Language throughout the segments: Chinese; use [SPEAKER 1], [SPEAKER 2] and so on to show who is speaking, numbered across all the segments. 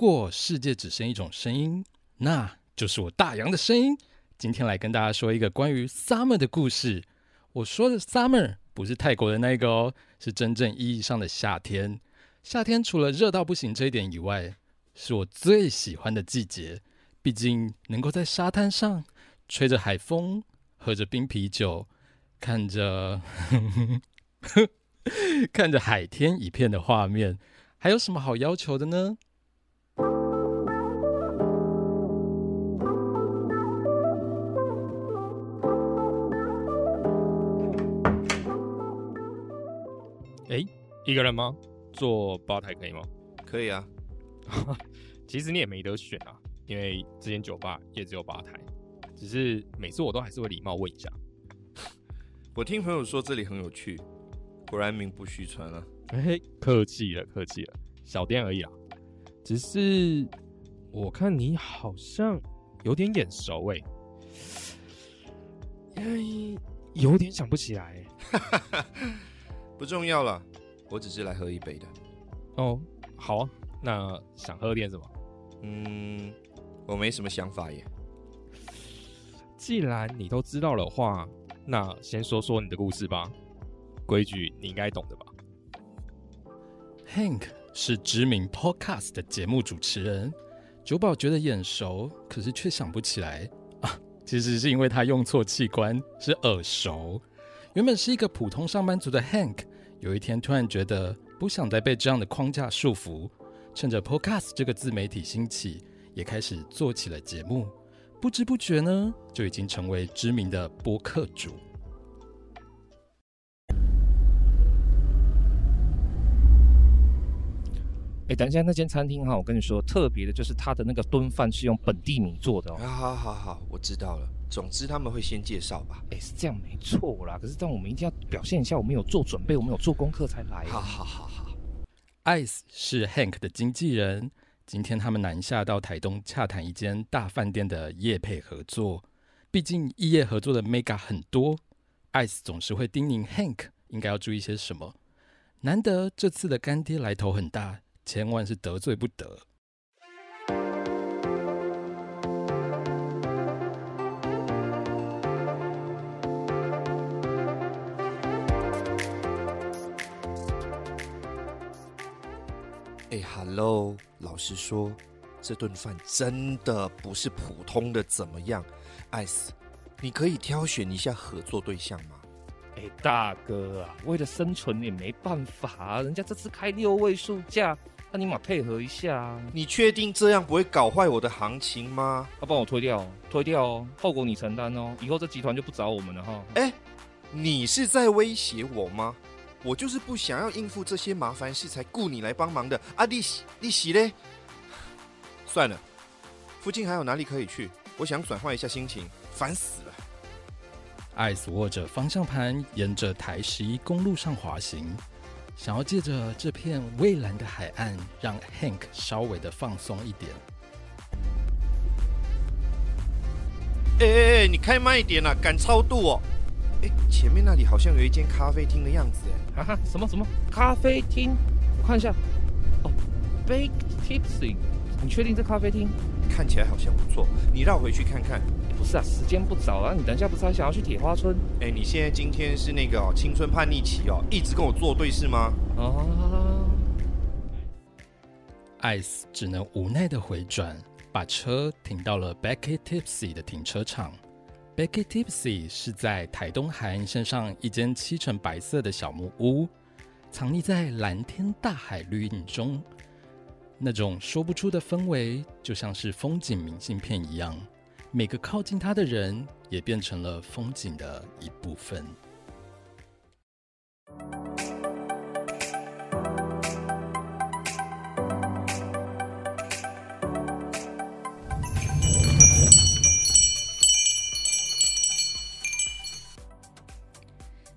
[SPEAKER 1] 果世界只剩一种声音，那就是我大洋的声音。今天来跟大家说一个关于 summer 的故事。我说的 summer 不是泰国的那个哦，是真正意义上的夏天。夏天除了热到不行这一点以外，是我最喜欢的季节。毕竟能够在沙滩上吹着海风，喝着冰啤酒，看着 看着海天一片的画面，还有什么好要求的呢？
[SPEAKER 2] 一个人吗？坐吧台可以吗？
[SPEAKER 3] 可以啊，
[SPEAKER 2] 其实你也没得选啊，因为这间酒吧也只有吧台。只是每次我都还是会礼貌问一下。
[SPEAKER 3] 我听朋友说这里很有趣，果然名不虚传啊。
[SPEAKER 2] 哎，客气了，客气了，小店而已啊。只是我看你好像有点眼熟哎，哎，有点想不起来。
[SPEAKER 3] 不重要了，我只是来喝一杯的。
[SPEAKER 2] 哦，好啊，那想喝点什么？
[SPEAKER 3] 嗯，我没什么想法耶。
[SPEAKER 2] 既然你都知道的话，那先说说你的故事吧。规矩你应该懂的吧
[SPEAKER 1] ？Hank 是知名 Podcast 的节目主持人，酒保觉得眼熟，可是却想不起来啊。其实是因为他用错器官，是耳熟。原本是一个普通上班族的 Hank，有一天突然觉得不想再被这样的框架束缚，趁着 Podcast 这个自媒体兴起，也开始做起了节目。不知不觉呢，就已经成为知名的播客主。
[SPEAKER 4] 哎，等一下，那间餐厅哈，我跟你说，特别的就是它的那个炖饭是用本地米做的哦。
[SPEAKER 3] 好好好，我知道了。总之他们会先介绍吧？
[SPEAKER 4] 哎，是这样没错啦。可是但我们一定要表现一下，我们有做准备，我们有做功课才来。
[SPEAKER 3] 好好好好。
[SPEAKER 1] Ice 是 Hank 的经纪人。今天他们南下到台东洽谈一间大饭店的业配合作，毕竟异业合作的 Mega 很多，Ice 总是会叮咛 Hank 应该要注意些什么。难得这次的干爹来头很大，千万是得罪不得。
[SPEAKER 3] 哎，Hello，老实说，这顿饭真的不是普通的怎么样？艾斯，你可以挑选一下合作对象吗？
[SPEAKER 4] 哎，大哥啊，为了生存也没办法啊，人家这次开六位数价，那你马配合一下啊。
[SPEAKER 3] 你确定这样不会搞坏我的行情吗？
[SPEAKER 4] 要帮我推掉，推掉哦，后果你承担哦，以后这集团就不找我们了哈。
[SPEAKER 3] 哎，你是在威胁我吗？我就是不想要应付这些麻烦事才雇你来帮忙的啊！利息利息嘞？算了，附近还有哪里可以去？我想转换一下心情，烦死了。
[SPEAKER 1] 艾斯握着方向盘，沿着台十一公路上滑行，想要借着这片蔚蓝的海岸，让 Hank 稍微的放松一点。
[SPEAKER 3] 哎哎哎，你开慢一点啊，赶超度哦！哎，前面那里好像有一间咖啡厅的样子哎。
[SPEAKER 4] 哈哈，什么什么咖啡厅？我看一下。哦，Bake Tipsy，你确定这咖啡厅？
[SPEAKER 3] 看起来好像不错，你绕回去看看。
[SPEAKER 4] 不是啊，时间不早了，你等一下不是还想要去铁花村？
[SPEAKER 3] 哎，你现在今天是那个哦，青春叛逆期哦，一直跟我作对是吗？啊。
[SPEAKER 1] Ice 只能无奈的回转，把车停到了 Becky Tipsy 的停车场。Becky Tipsy 是在台东海岸线上一间漆成白色的小木屋，藏匿在蓝天大海绿影中。那种说不出的氛围，就像是风景明信片一样，每个靠近它的人也变成了风景的一部分。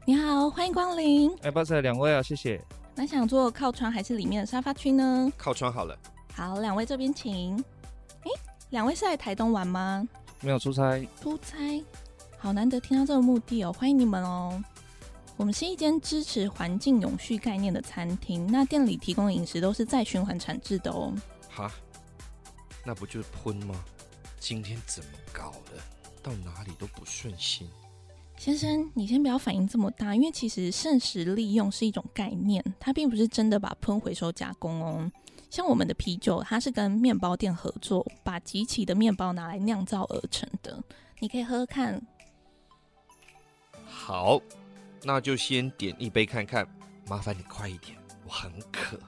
[SPEAKER 5] 你好，欢迎光临。
[SPEAKER 4] 哎，抱歉，两位啊，谢谢。
[SPEAKER 5] 那想坐靠窗还是里面的沙发区呢？
[SPEAKER 3] 靠窗好了。
[SPEAKER 5] 好，两位这边请。哎，两位是来台东玩吗？
[SPEAKER 4] 没有出差。
[SPEAKER 5] 出差，好难得听到这个目的哦，欢迎你们哦。我们是一间支持环境永续概念的餐厅，那店里提供的饮食都是再循环产制的哦。
[SPEAKER 3] 哈，那不就是喷吗？今天怎么搞的？到哪里都不顺心。
[SPEAKER 5] 先生，你先不要反应这么大，因为其实剩食利用是一种概念，它并不是真的把喷回收加工哦。像我们的啤酒，它是跟面包店合作，把集齐的面包拿来酿造而成的。你可以喝喝看。
[SPEAKER 3] 好，那就先点一杯看看。麻烦你快一点，我很渴。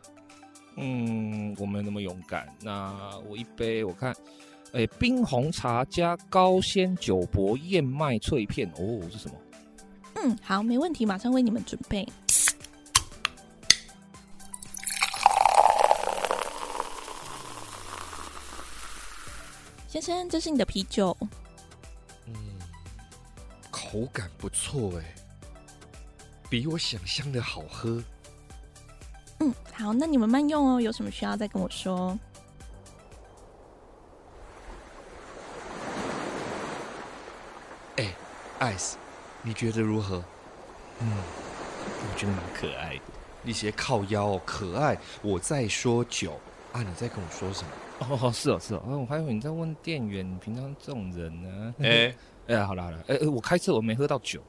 [SPEAKER 4] 嗯，我没那么勇敢。那我一杯，我看。哎，冰红茶加高纤酒粕燕麦脆片哦，是什么？
[SPEAKER 5] 嗯，好，没问题，马上为你们准备。先生，这是你的啤酒。
[SPEAKER 3] 嗯，口感不错哎，比我想象的好喝。
[SPEAKER 5] 嗯，好，那你们慢用哦，有什么需要再跟我说。
[SPEAKER 3] 艾斯，你觉得如何？
[SPEAKER 4] 嗯，我觉得蛮可爱的。
[SPEAKER 3] 你些靠腰可爱，我在说酒啊，你在跟我说什么？
[SPEAKER 4] 哦，是哦，是哦，我还以为你在问店员，你平常这种人呢？
[SPEAKER 3] 哎
[SPEAKER 4] 哎，好了好了，哎哎，我开车我没喝到酒。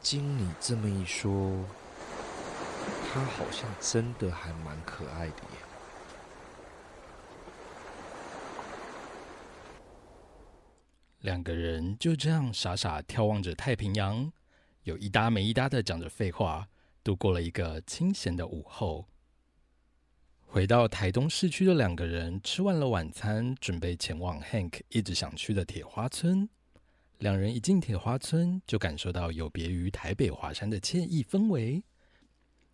[SPEAKER 3] 经你这么一说，他好像真的还蛮可爱的耶。
[SPEAKER 1] 两个人就这样傻傻眺望着太平洋，有一搭没一搭的讲着废话，度过了一个清闲的午后。回到台东市区的两个人吃完了晚餐，准备前往 Hank 一直想去的铁花村。两人一进铁花村，就感受到有别于台北华山的惬意氛围，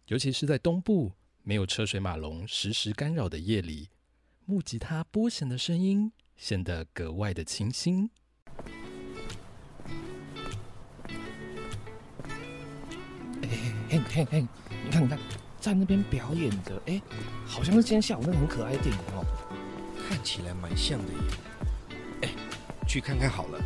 [SPEAKER 1] 尤其是在东部没有车水马龙时时干扰的夜里，木吉他拨弦的声音显得格外的清新。
[SPEAKER 4] 嘿，嘿，嘿，你看，你看，在那边表演的，哎，好像是今天下午那个很可爱的电影哦，
[SPEAKER 3] 看起来蛮像的耶。哎，去看看好了。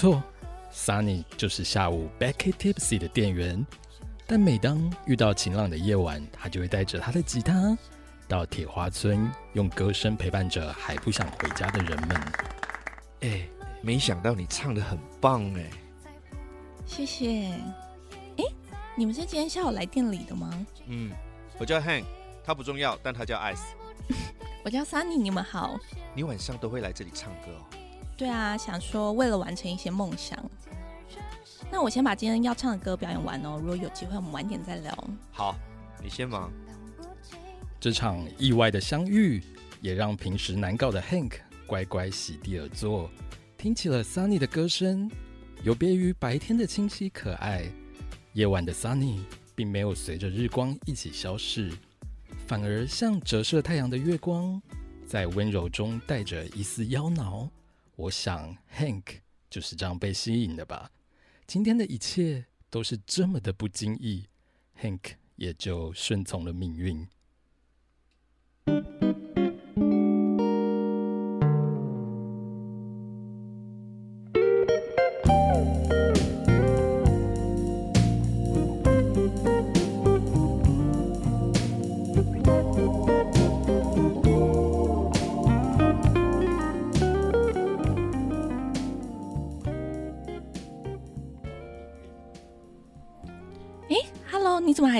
[SPEAKER 1] 错，Sunny 就是下午 Becky Tipsy 的店员。但每当遇到晴朗的夜晚，他就会带着他的吉他到铁花村，用歌声陪伴着还不想回家的人们。
[SPEAKER 3] 哎，没想到你唱的很棒哎！
[SPEAKER 5] 谢谢。哎，你们是今天下午来店里的吗？
[SPEAKER 3] 嗯，我叫 Hank，他不重要，但他叫 Ice。
[SPEAKER 5] 我叫 Sunny，你们好。
[SPEAKER 3] 你晚上都会来这里唱歌哦？
[SPEAKER 5] 对啊，想说为了完成一些梦想，那我先把今天要唱的歌表演完哦。如果有机会，我们晚点再聊。
[SPEAKER 3] 好，你先忙。
[SPEAKER 1] 这场意外的相遇，也让平时难搞的 Hank 乖乖席地而坐，听起了 Sunny 的歌声。有别于白天的清晰可爱，夜晚的 Sunny 并没有随着日光一起消逝，反而像折射太阳的月光，在温柔中带着一丝妖娆。我想，Hank 就是这样被吸引的吧。今天的一切都是这么的不经意，Hank 也就顺从了命运。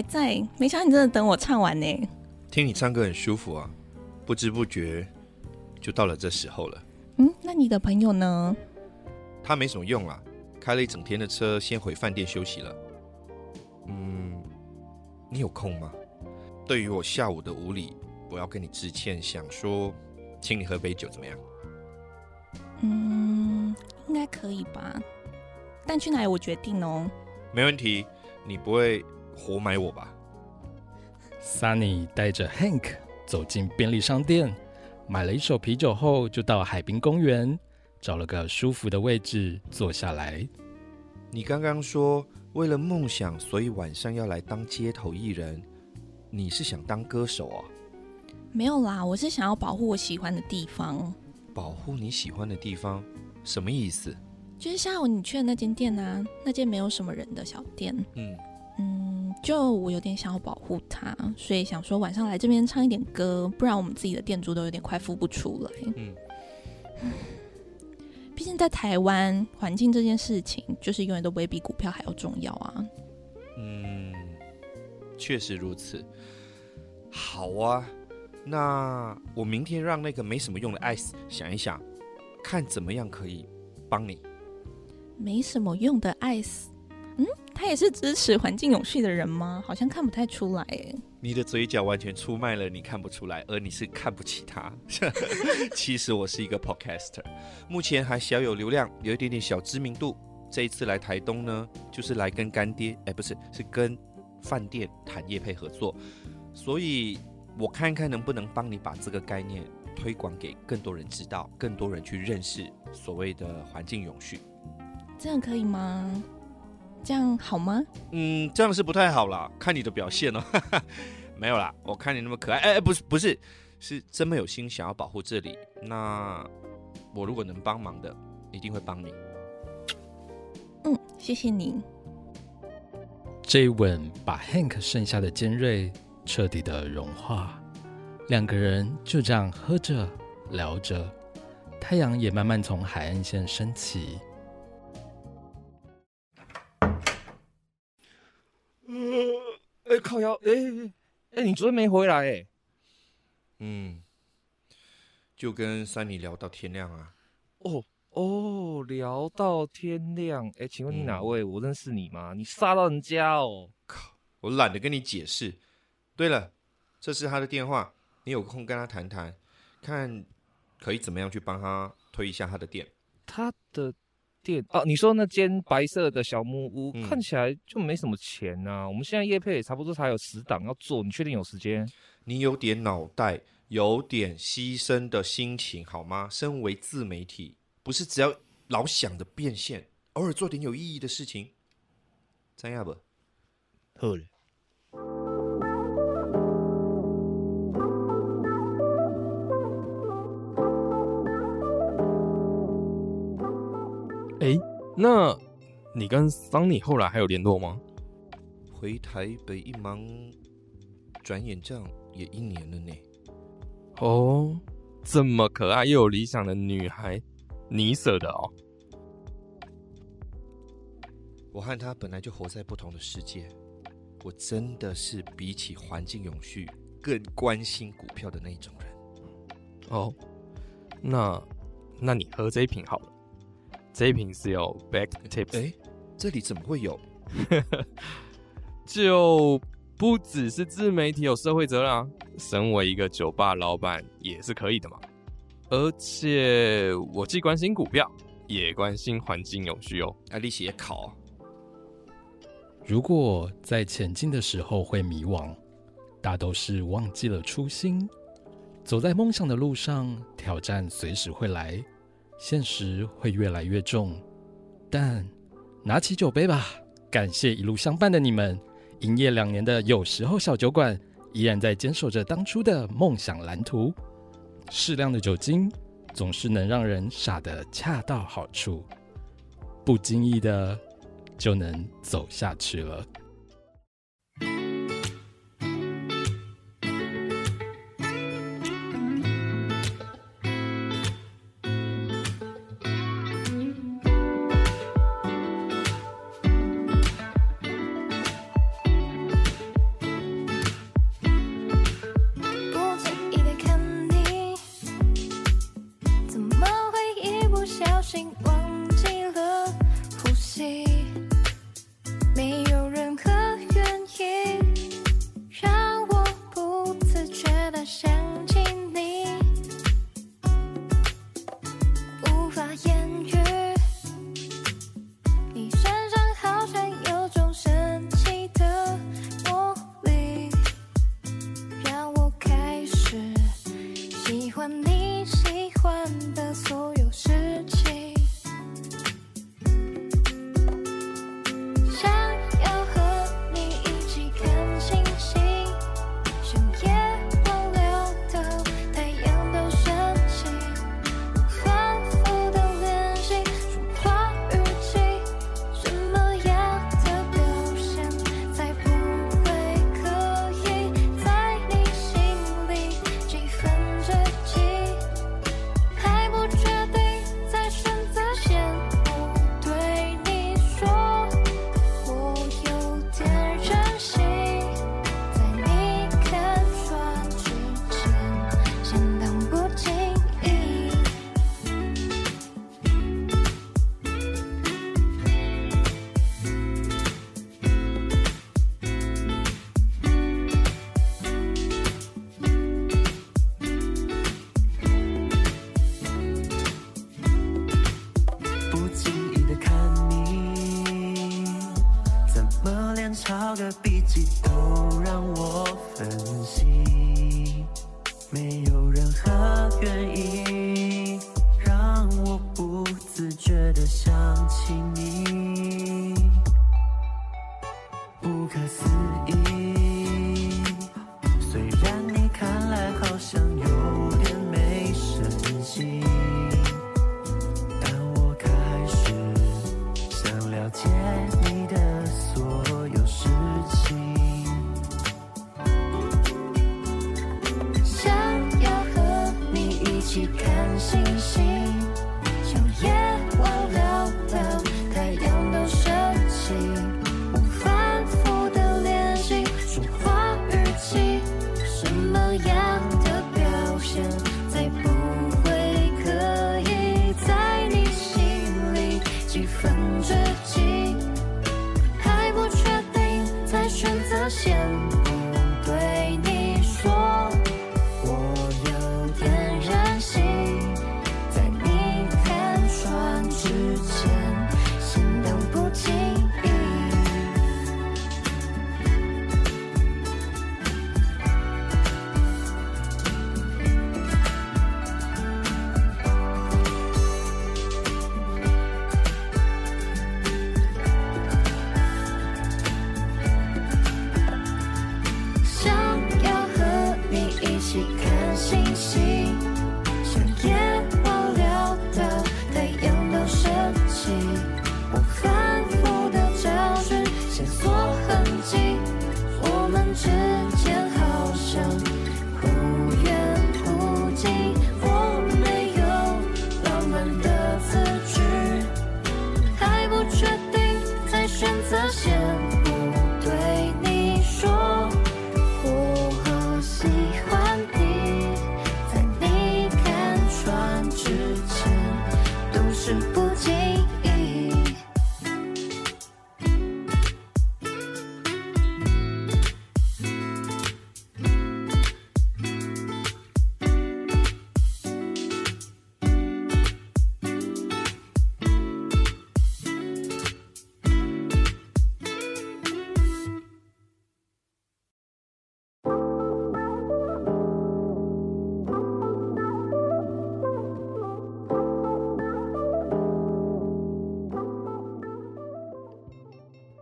[SPEAKER 5] 还在？没想到你真的等我唱完呢。
[SPEAKER 3] 听你唱歌很舒服啊，不知不觉就到了这时候了。
[SPEAKER 5] 嗯，那你的朋友呢？
[SPEAKER 3] 他没什么用啊，开了一整天的车，先回饭店休息了。嗯，你有空吗？对于我下午的无礼，我要跟你致歉，想说请你喝杯酒，怎么样？
[SPEAKER 5] 嗯，应该可以吧。但去哪里我决定哦。
[SPEAKER 3] 没问题，你不会活埋我吧
[SPEAKER 1] ？Sunny 带着 Hank 走进便利商店，买了一手啤酒后，就到海滨公园，找了个舒服的位置坐下来。
[SPEAKER 3] 你刚刚说为了梦想，所以晚上要来当街头艺人，你是想当歌手啊？
[SPEAKER 5] 没有啦，我是想要保护我喜欢的地方，
[SPEAKER 3] 保护你喜欢的地方，什么意思？
[SPEAKER 5] 就是下午你去的那间店啊，那间没有什么人的小店。
[SPEAKER 3] 嗯，
[SPEAKER 5] 嗯，就我有点想要保护他，所以想说晚上来这边唱一点歌，不然我们自己的店主都有点快付不出来。
[SPEAKER 3] 嗯，
[SPEAKER 5] 毕竟在台湾，环境这件事情就是永远都不会比股票还要重要啊。
[SPEAKER 3] 嗯，确实如此。好啊，那我明天让那个没什么用的 Ice 想一想，看怎么样可以帮你。
[SPEAKER 5] 没什么用的艾斯，嗯，他也是支持环境永续的人吗？好像看不太出来诶。
[SPEAKER 3] 你的嘴角完全出卖了，你看不出来，而你是看不起他。其实我是一个 podcaster，目前还小有流量，有一点点小知名度。这一次来台东呢，就是来跟干爹，哎，不是，是跟饭店谈业配合作，所以我看看能不能帮你把这个概念推广给更多人知道，更多人去认识所谓的环境永续。
[SPEAKER 5] 这样可以吗？这样好吗？
[SPEAKER 3] 嗯，这样是不太好啦，看你的表现哦。没有啦，我看你那么可爱，哎、哎，不是不是，是真没有心想要保护这里。那我如果能帮忙的，一定会帮你。
[SPEAKER 5] 嗯，谢谢你。
[SPEAKER 1] 这一吻把 Hank 剩下的尖锐彻底的融化，两个人就这样喝着聊着，太阳也慢慢从海岸线升起。
[SPEAKER 4] 靠腰，哎哎哎，你昨天没回来哎、
[SPEAKER 3] 嗯，就跟珊妮聊到天亮啊。
[SPEAKER 4] 哦哦，聊到天亮。哎、请问你哪
[SPEAKER 3] 嗯
[SPEAKER 4] 位？我认识你吗？你杀到人家哦。
[SPEAKER 3] 靠我懒得跟你解释。对了，这是他的电话，你有空跟他谈谈，看可以怎么样去帮他推一下他的店。
[SPEAKER 4] 他的店哦，你说那间白色的小木屋，
[SPEAKER 3] 嗯
[SPEAKER 4] 看起来就没什么钱呐、我们现在业配也差不多才有十档要做，你确定有时间？
[SPEAKER 3] 你有点脑袋，有点牺牲的心情好吗？身为自媒体，不是只要老想着变现，偶尔做点有意义的事情，这样不？
[SPEAKER 4] 好了，
[SPEAKER 2] 那你跟桑尼后来还有联络吗？
[SPEAKER 3] 回台北一忙，转眼这样也一年了呢。
[SPEAKER 2] 哦，这么可爱又有理想的女孩，你舍得哦？
[SPEAKER 3] 我和她本来就活在不同的世界，我真的是比起环境永续更关心股票的那种人。
[SPEAKER 2] 哦，那那你喝这一瓶好了，这一瓶是有 back tips，
[SPEAKER 3] 哎，这里怎么会有？
[SPEAKER 2] 就不只是自媒体有社会责任啊，身为一个酒吧老板也是可以的嘛。而且我既关心股票，也关心环境永续哦。
[SPEAKER 3] 啊，利息也考啊。
[SPEAKER 1] 如果在前进的时候会迷惘，大都是忘记了初心。走在梦想的路上，挑战随时会来，现实会越来越重。但拿起酒杯吧，感谢一路相伴的你们。营业两年的有时候小酒馆，依然在坚守着当初的梦想蓝图。适量的酒精总是能让人傻得恰到好处，不经意的就能走下去了。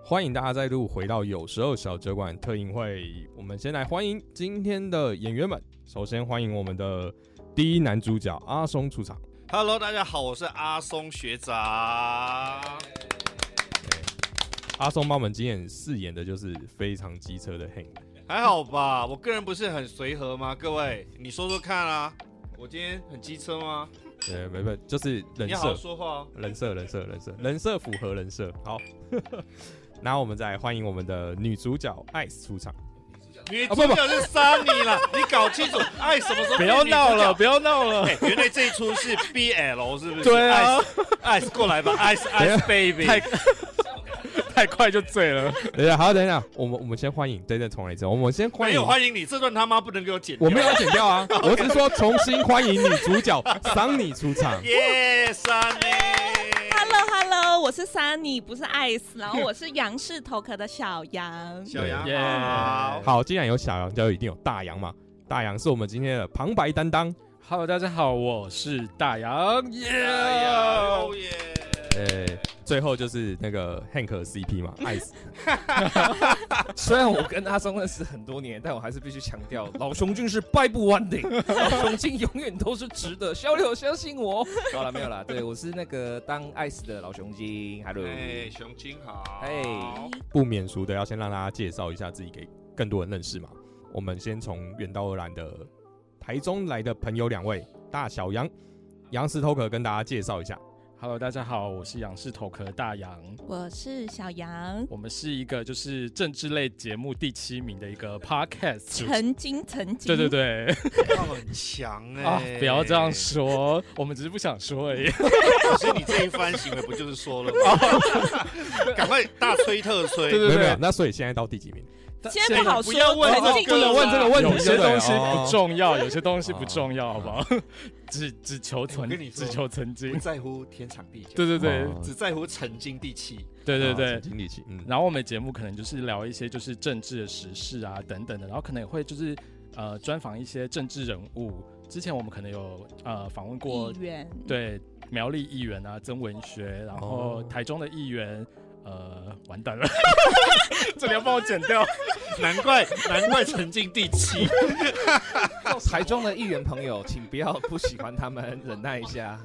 [SPEAKER 6] 欢
[SPEAKER 2] 迎大家再度回到有时候小酒馆特映会。我们先来欢迎今天的演员们。首先欢迎我们的第一男主角阿松出场。
[SPEAKER 3] Hello，大家好，我是阿松学长。
[SPEAKER 2] 阿松帮我们今天饰演的就是非常机车的 Hank。
[SPEAKER 3] 还好吧，我个人不是很随和吗？各位，你说说看啊，我今天很机车吗？
[SPEAKER 2] 对，没没，就是人设。
[SPEAKER 3] 你好说话哦。
[SPEAKER 2] 人设，人设，人设，人设符合人设。好。然后我们再欢迎我们的女主角 Ice 出场。
[SPEAKER 3] 女主角是桑尼了，你搞清楚，Ice 什么时候？
[SPEAKER 1] 不要闹了，不
[SPEAKER 3] 要
[SPEAKER 1] 闹了。
[SPEAKER 3] 原来这一出是 BL 是不是？
[SPEAKER 1] 对啊
[SPEAKER 3] ，Ice 过来吧，Ice，Ice baby。
[SPEAKER 1] 太，太快就醉了。
[SPEAKER 2] 哎呀，好，等一下，我们我们先欢迎，等等重来一次。我们先欢迎。
[SPEAKER 3] 没有欢迎你，这段他妈不能给我剪。
[SPEAKER 2] 我没有 剪掉啊，我只是说重新欢迎女主角桑尼出场。
[SPEAKER 3] Yes，桑尼。
[SPEAKER 5] Hello Hello，我是 Sunny，不是 Ice，然后我是杨氏头壳的小杨。
[SPEAKER 3] 小杨
[SPEAKER 1] 耶
[SPEAKER 3] 好，
[SPEAKER 2] 好，既然有小杨，就一定有大杨嘛。大杨是我们今天的旁白担当。
[SPEAKER 1] Hello，大家好，我是大杨，耶、
[SPEAKER 3] 耶！
[SPEAKER 2] 呃，最后就是那个 Hank CP 嘛，爱死。
[SPEAKER 4] 虽然我跟阿松认识很多年，但我还是必须强调，老雄俊是掰不完的，老雄俊永远都是直的。小柳相信我。好了，没有了，对我是那个当爱死的老雄精，Hello。
[SPEAKER 3] 哎，熊精好。
[SPEAKER 4] 哎
[SPEAKER 2] 不免俗的要先让大家介绍一下自己，给更多人认识嘛。我们先从远道而来的台中来的朋友两位，大小杨、杨石头可跟大家介绍一下。
[SPEAKER 1] Hello，大家好，我是仰视头壳大杨，
[SPEAKER 5] 我是小杨，
[SPEAKER 1] 我们是一个就是政治类节目第七名的一个 podcast。
[SPEAKER 5] 曾经曾经，
[SPEAKER 1] 对对对，
[SPEAKER 3] 他们很强哎、
[SPEAKER 1] 啊，不要这样。说，我们只是不想说而已。
[SPEAKER 3] 可是你这一番行为不就是说了吗？赶快大吹特吹。
[SPEAKER 1] 对对
[SPEAKER 2] 没有没有，那所以现在到第几名？
[SPEAKER 5] 现在不好说，
[SPEAKER 3] 不要问这个
[SPEAKER 2] 不能问这个问题
[SPEAKER 1] 有些东西
[SPEAKER 2] 哦
[SPEAKER 1] 不重要，有些东西不重要，好不好？只只求
[SPEAKER 3] 我
[SPEAKER 1] 曾只求曾经不。
[SPEAKER 3] 在乎天长地久，
[SPEAKER 1] 对对对
[SPEAKER 2] 哦
[SPEAKER 3] 只在乎曾经地气。
[SPEAKER 2] 啊
[SPEAKER 1] 对对对
[SPEAKER 2] 曾。经地气，嗯，
[SPEAKER 1] 然后我们节目可能就是聊一些就是政治的时事啊等等的，然后可能也会就是呃专访一些政治人物。之前我们可能有呃访问过
[SPEAKER 5] 议员，
[SPEAKER 1] 对苗栗议员啊曾文学，然后
[SPEAKER 2] 哦
[SPEAKER 1] 台中的议员。呃，完蛋了，这里要帮我剪掉。
[SPEAKER 3] 难怪难怪曾经第七。
[SPEAKER 4] 台中的议员朋友，请不要不喜欢他们，忍耐一下。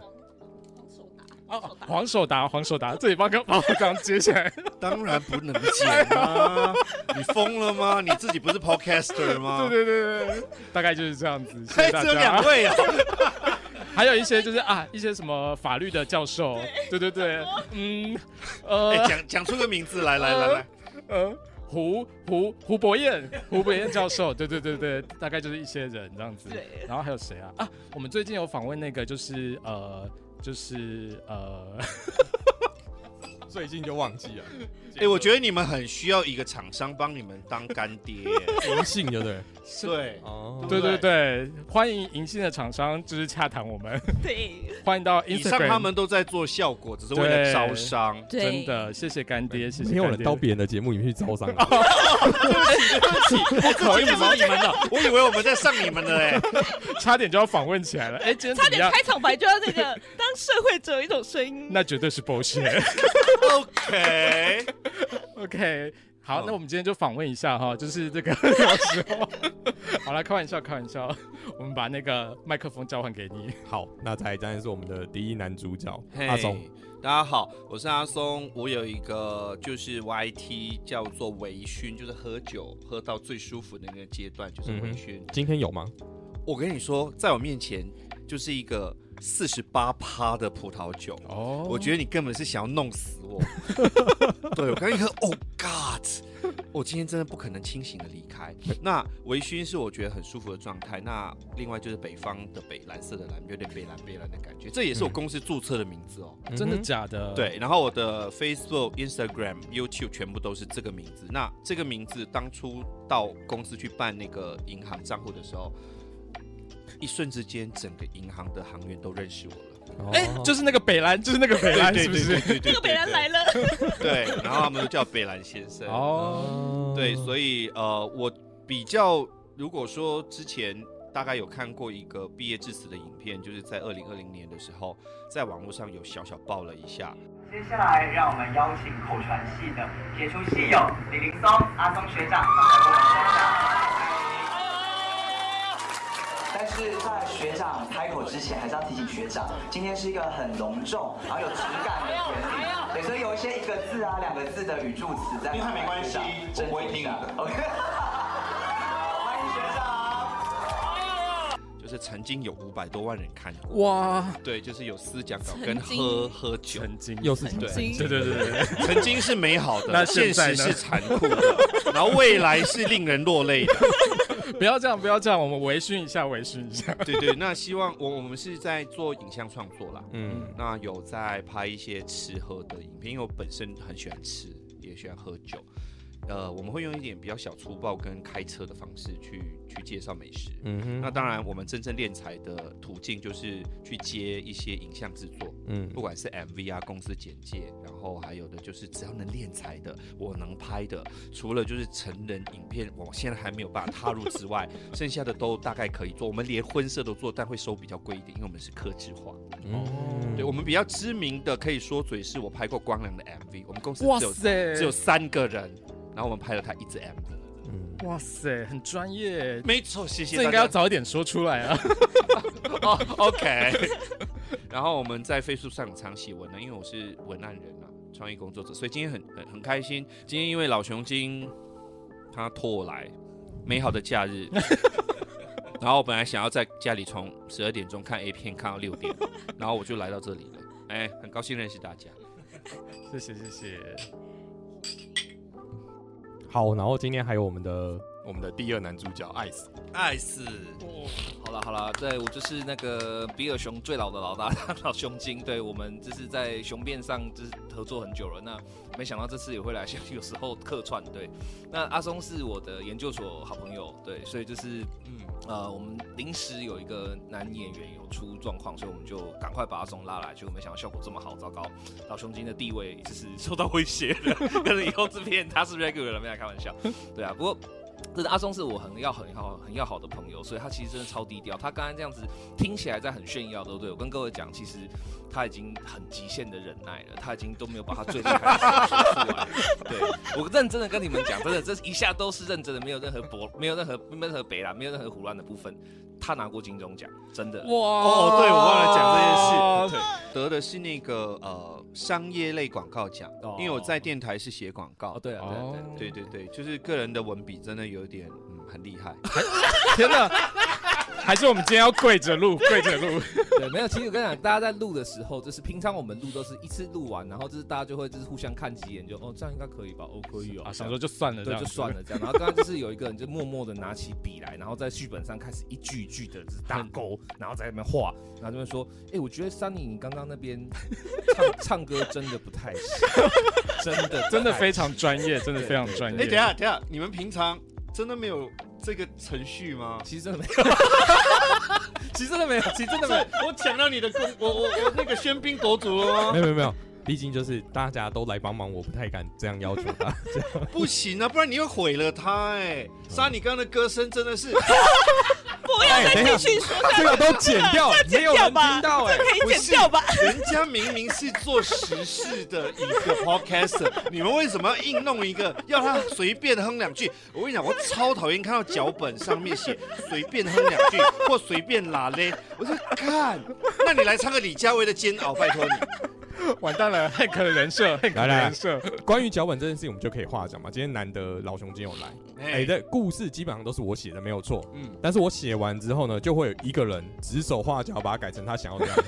[SPEAKER 1] 哦，黄守达，黄守达，这里帮刚把我刚接起来。
[SPEAKER 3] 当然不能剪啊！你疯了吗？你自己不是 podcaster 吗？
[SPEAKER 1] 对对对对，大概就是这样子。谢
[SPEAKER 3] 还
[SPEAKER 1] 谢大
[SPEAKER 3] 只有两
[SPEAKER 1] 家。
[SPEAKER 3] 位啊！
[SPEAKER 1] 还有一些就是啊，一些什么法律的教授，对。对对，嗯，
[SPEAKER 3] 哎，
[SPEAKER 1] 呃
[SPEAKER 3] 讲讲出个名字来，来来来，
[SPEAKER 1] 呃，胡胡胡博彦，胡博彦教授，对对对对，大概就是一些人这样子。
[SPEAKER 5] 对，
[SPEAKER 1] 然后还有谁啊？啊，我们最近有访问那个，就是呃，就是呃，
[SPEAKER 2] 最近就忘记了，
[SPEAKER 3] 哎，我觉得你们很需要一个厂商帮你们当干爹。
[SPEAKER 2] 银杏对不对？
[SPEAKER 3] 对，
[SPEAKER 2] 哦，
[SPEAKER 1] 对对对，欢迎银杏的厂商就是洽谈我们，
[SPEAKER 5] 对
[SPEAKER 1] 欢迎到
[SPEAKER 3] 以上。他们都在做效果，只是为了招商。
[SPEAKER 1] 真的，谢谢干爹，谢谢
[SPEAKER 2] 没有人
[SPEAKER 1] 干爹
[SPEAKER 2] 到别人的节目里面去招商啊。
[SPEAKER 3] 可以吗？你们的，我以为我们在上你们的哎。
[SPEAKER 1] 差点就要访问起来了。哎，今天
[SPEAKER 5] 差？点开场白就要那个当社会者有一种声音。
[SPEAKER 1] 那绝对是 bullshit。OK，OK，好，
[SPEAKER 3] 好
[SPEAKER 1] 那我们今天就访问一下哈，就是这个 有时候，好了，开玩笑，开玩笑，我们把那个麦克风交还给你。
[SPEAKER 2] 好，那再来当然是我们的第一男主角
[SPEAKER 3] 嘿
[SPEAKER 2] 阿松。
[SPEAKER 3] 大家好，我是阿松，我有一个就是 YT 叫做微醺，就是喝酒喝到最舒服的那个阶段，就是微醺。
[SPEAKER 2] 今天有吗？
[SPEAKER 3] 我跟你说，在我面前就是一个四十八趴的葡萄酒，
[SPEAKER 1] 哦
[SPEAKER 3] 我觉得你根本是想要弄死我。对我刚一喝，Oh God！我今天真的不可能清醒的离开。那微醺是我觉得很舒服的状态。那另外就是北方的北，蓝色的蓝，有点北蓝北蓝的感觉。这也是我公司注册的名字哦。
[SPEAKER 1] 真的假的？，
[SPEAKER 3] 对，然后我的 Facebook、Instagram、YouTube 全部都是这个名字。那这个名字当初到公司去办那个银行账户的时候，一瞬之间，整个银行的行员都认识我了。
[SPEAKER 1] 哎，就是那个北兰，就是那个北兰，是不是？
[SPEAKER 5] 那个北兰来了，
[SPEAKER 3] 对，然后他们都叫北兰先生。
[SPEAKER 1] 哦，
[SPEAKER 3] 对，所以呃，我比较如果说之前大概有看过一个毕业致辞的影片，就是在二零二零年的时候，在网络上有小小爆了一下。
[SPEAKER 7] 接下来，让我们邀请口传系的杰出系友李林松、阿松学长。但是在学长开口之前，还是要提醒学长，今天是一个很隆重，然后有质感的典礼，对，所以有一些一个字啊、两个字的语助词在。因为没关系，我不会听的。OK，欢迎学长。
[SPEAKER 3] 就是是曾经有五百多万人看过。
[SPEAKER 1] 哇，
[SPEAKER 3] 对，就是有思讲稿跟喝喝酒。
[SPEAKER 1] 曾经
[SPEAKER 2] 又是
[SPEAKER 3] 对
[SPEAKER 5] 经
[SPEAKER 1] 对对对
[SPEAKER 3] 曾经是美好的，
[SPEAKER 1] 那现
[SPEAKER 3] 实是残酷的，然后未来是令人落泪的。
[SPEAKER 1] 不要这样，不要这样，我们微醺一下，微醺一下。
[SPEAKER 3] 对对，那希望我我们是在做影像创作啦，
[SPEAKER 2] 嗯，
[SPEAKER 3] 那有在拍一些吃喝的影片，因为我本身很喜欢吃，也喜欢喝酒。呃，我们会用一点比较小粗暴跟开车的方式去去介绍美食。
[SPEAKER 2] 嗯哼，
[SPEAKER 3] 那当然，我们真正练财的途径就是去接一些影像制作，
[SPEAKER 2] 嗯
[SPEAKER 3] 不管是 MV 啊、公司简介，然后还有的就是只要能练财的，我能拍的，除了就是成人影片，我现在还没有办法踏入之外，剩下的都大概可以做。我们连婚摄都做，但会收比较贵一点，因为我们是客制化。
[SPEAKER 2] 哦
[SPEAKER 3] 对我们比较知名的可以说嘴是我拍过光良的 MV，我们公司
[SPEAKER 1] 哇
[SPEAKER 3] 只有
[SPEAKER 1] 塞，
[SPEAKER 3] 只有三个人，然后我们拍了他一支 MV。
[SPEAKER 2] 嗯，
[SPEAKER 1] 哇塞，很专业。
[SPEAKER 3] 没错，谢谢
[SPEAKER 1] 这。应该要早一点说出来啊！
[SPEAKER 3] 哦，OK。然后我们在 Facebook 上常写文呢，因为我是文案人啊，创意工作者，所以今天很很很开心。今天因为老熊精他托我来，美好的假日。然后我本来想要在家里从十二点钟看 A 片看到六点，然后我就来到这里了。哎，很高兴认识大家。
[SPEAKER 1] 谢谢谢谢。
[SPEAKER 2] 好，然后今天还有我们的我们的第二男主角艾斯，
[SPEAKER 3] 艾斯，
[SPEAKER 4] 好了好了，对我就是那个比尔熊最老的老大老熊精，对我们就是在熊变上就是合作很久了，那没想到这次也会来，有时候客串，对，那阿松是我的研究所好朋友，对，所以就是
[SPEAKER 3] 嗯，
[SPEAKER 4] 呃，我们临时有一个男演员有出状况，所以我们就赶快把阿松拉来，结果没想到效果这么好，糟糕，老熊精的地位就是受到威胁了，可能以后这片他是 regular 了，没来开玩笑，对啊，不过。真的，阿松是我很要很要很要好的朋友，所以他其实真的超低调。他刚刚这样子听起来在很炫耀，对不对？我跟各位讲，其实他已经很极限的忍耐了，他已经都没有把他最厉害的说出来。对我认真的跟你们讲，真的，这一下都是认真的，没有任何博，没有任何没有任何北啦，没有任何胡乱的部分。他拿过金钟奖，真的。
[SPEAKER 1] 哇
[SPEAKER 3] 哦，对，我忘了讲这得的是那个呃商业类广告奖，
[SPEAKER 4] 哦
[SPEAKER 3] 因为我在电台是写广告
[SPEAKER 4] 哦，。对啊，对啊，对啊。
[SPEAKER 3] 对对对，就是个人的文笔真的有点嗯很厉害。
[SPEAKER 1] 天哪！还是我们今天要跪着录，跪着录。
[SPEAKER 4] 对，没有。其实我跟你讲，大家在录的时候，就是平常我们录都是一次录完，然后就是大家就会就是互相看几眼，就哦这样应该可以吧？哦可以哦。
[SPEAKER 1] 啊，想说就算了，这
[SPEAKER 4] 对，
[SPEAKER 1] 样
[SPEAKER 4] 就算。了这样。然后刚刚就是有一个人就默默的拿起笔来，然后在剧本上开始一句一句的就是打勾，然后在那边画，然后这边说，哎、我觉得 Sunny 你刚刚那边唱唱歌真的不太行，真的
[SPEAKER 1] 真的非
[SPEAKER 4] 常。
[SPEAKER 1] 常专业，真的非常专
[SPEAKER 3] 哎，
[SPEAKER 1] 业。
[SPEAKER 3] 等一下等一下，你们平常真的没有这个程序吗？
[SPEAKER 4] 其实真的没有，其实真的没有，其实真的没有。
[SPEAKER 3] 我抢到你的公，我我我那个喧宾夺主了吗？
[SPEAKER 2] 没有没有没有，毕竟就是大家都来帮忙，我不太敢这样要求他。
[SPEAKER 3] 不行啊，不然你会毁了他哎。杀你刚刚的歌声真的是，
[SPEAKER 8] 不要
[SPEAKER 2] 哎等一下
[SPEAKER 8] 再继续说下
[SPEAKER 2] 这个都剪掉，
[SPEAKER 8] 这
[SPEAKER 2] 没有人听到哎、
[SPEAKER 8] 可以剪掉吧？
[SPEAKER 3] 人家明明是做时事的一个 podcaster，你们为什么要硬弄一个要他随便哼两句？我跟你讲，我超讨厌看到脚本上面写随便哼两句或随便拉嘞，我就看，那你来唱个李佳薇的《煎熬》，拜托你。
[SPEAKER 1] 完蛋了，Hank 的人设，Hank 的
[SPEAKER 2] 来来
[SPEAKER 1] 人设。
[SPEAKER 2] 关于脚本这件事情，我们就可以话讲嘛。今天难得老熊今天有来，哎、的故事基本上都是我写的，没有错。
[SPEAKER 3] 嗯，
[SPEAKER 2] 但是我写完之后呢，就会有一个人指手画脚，把它改成他想要的样子。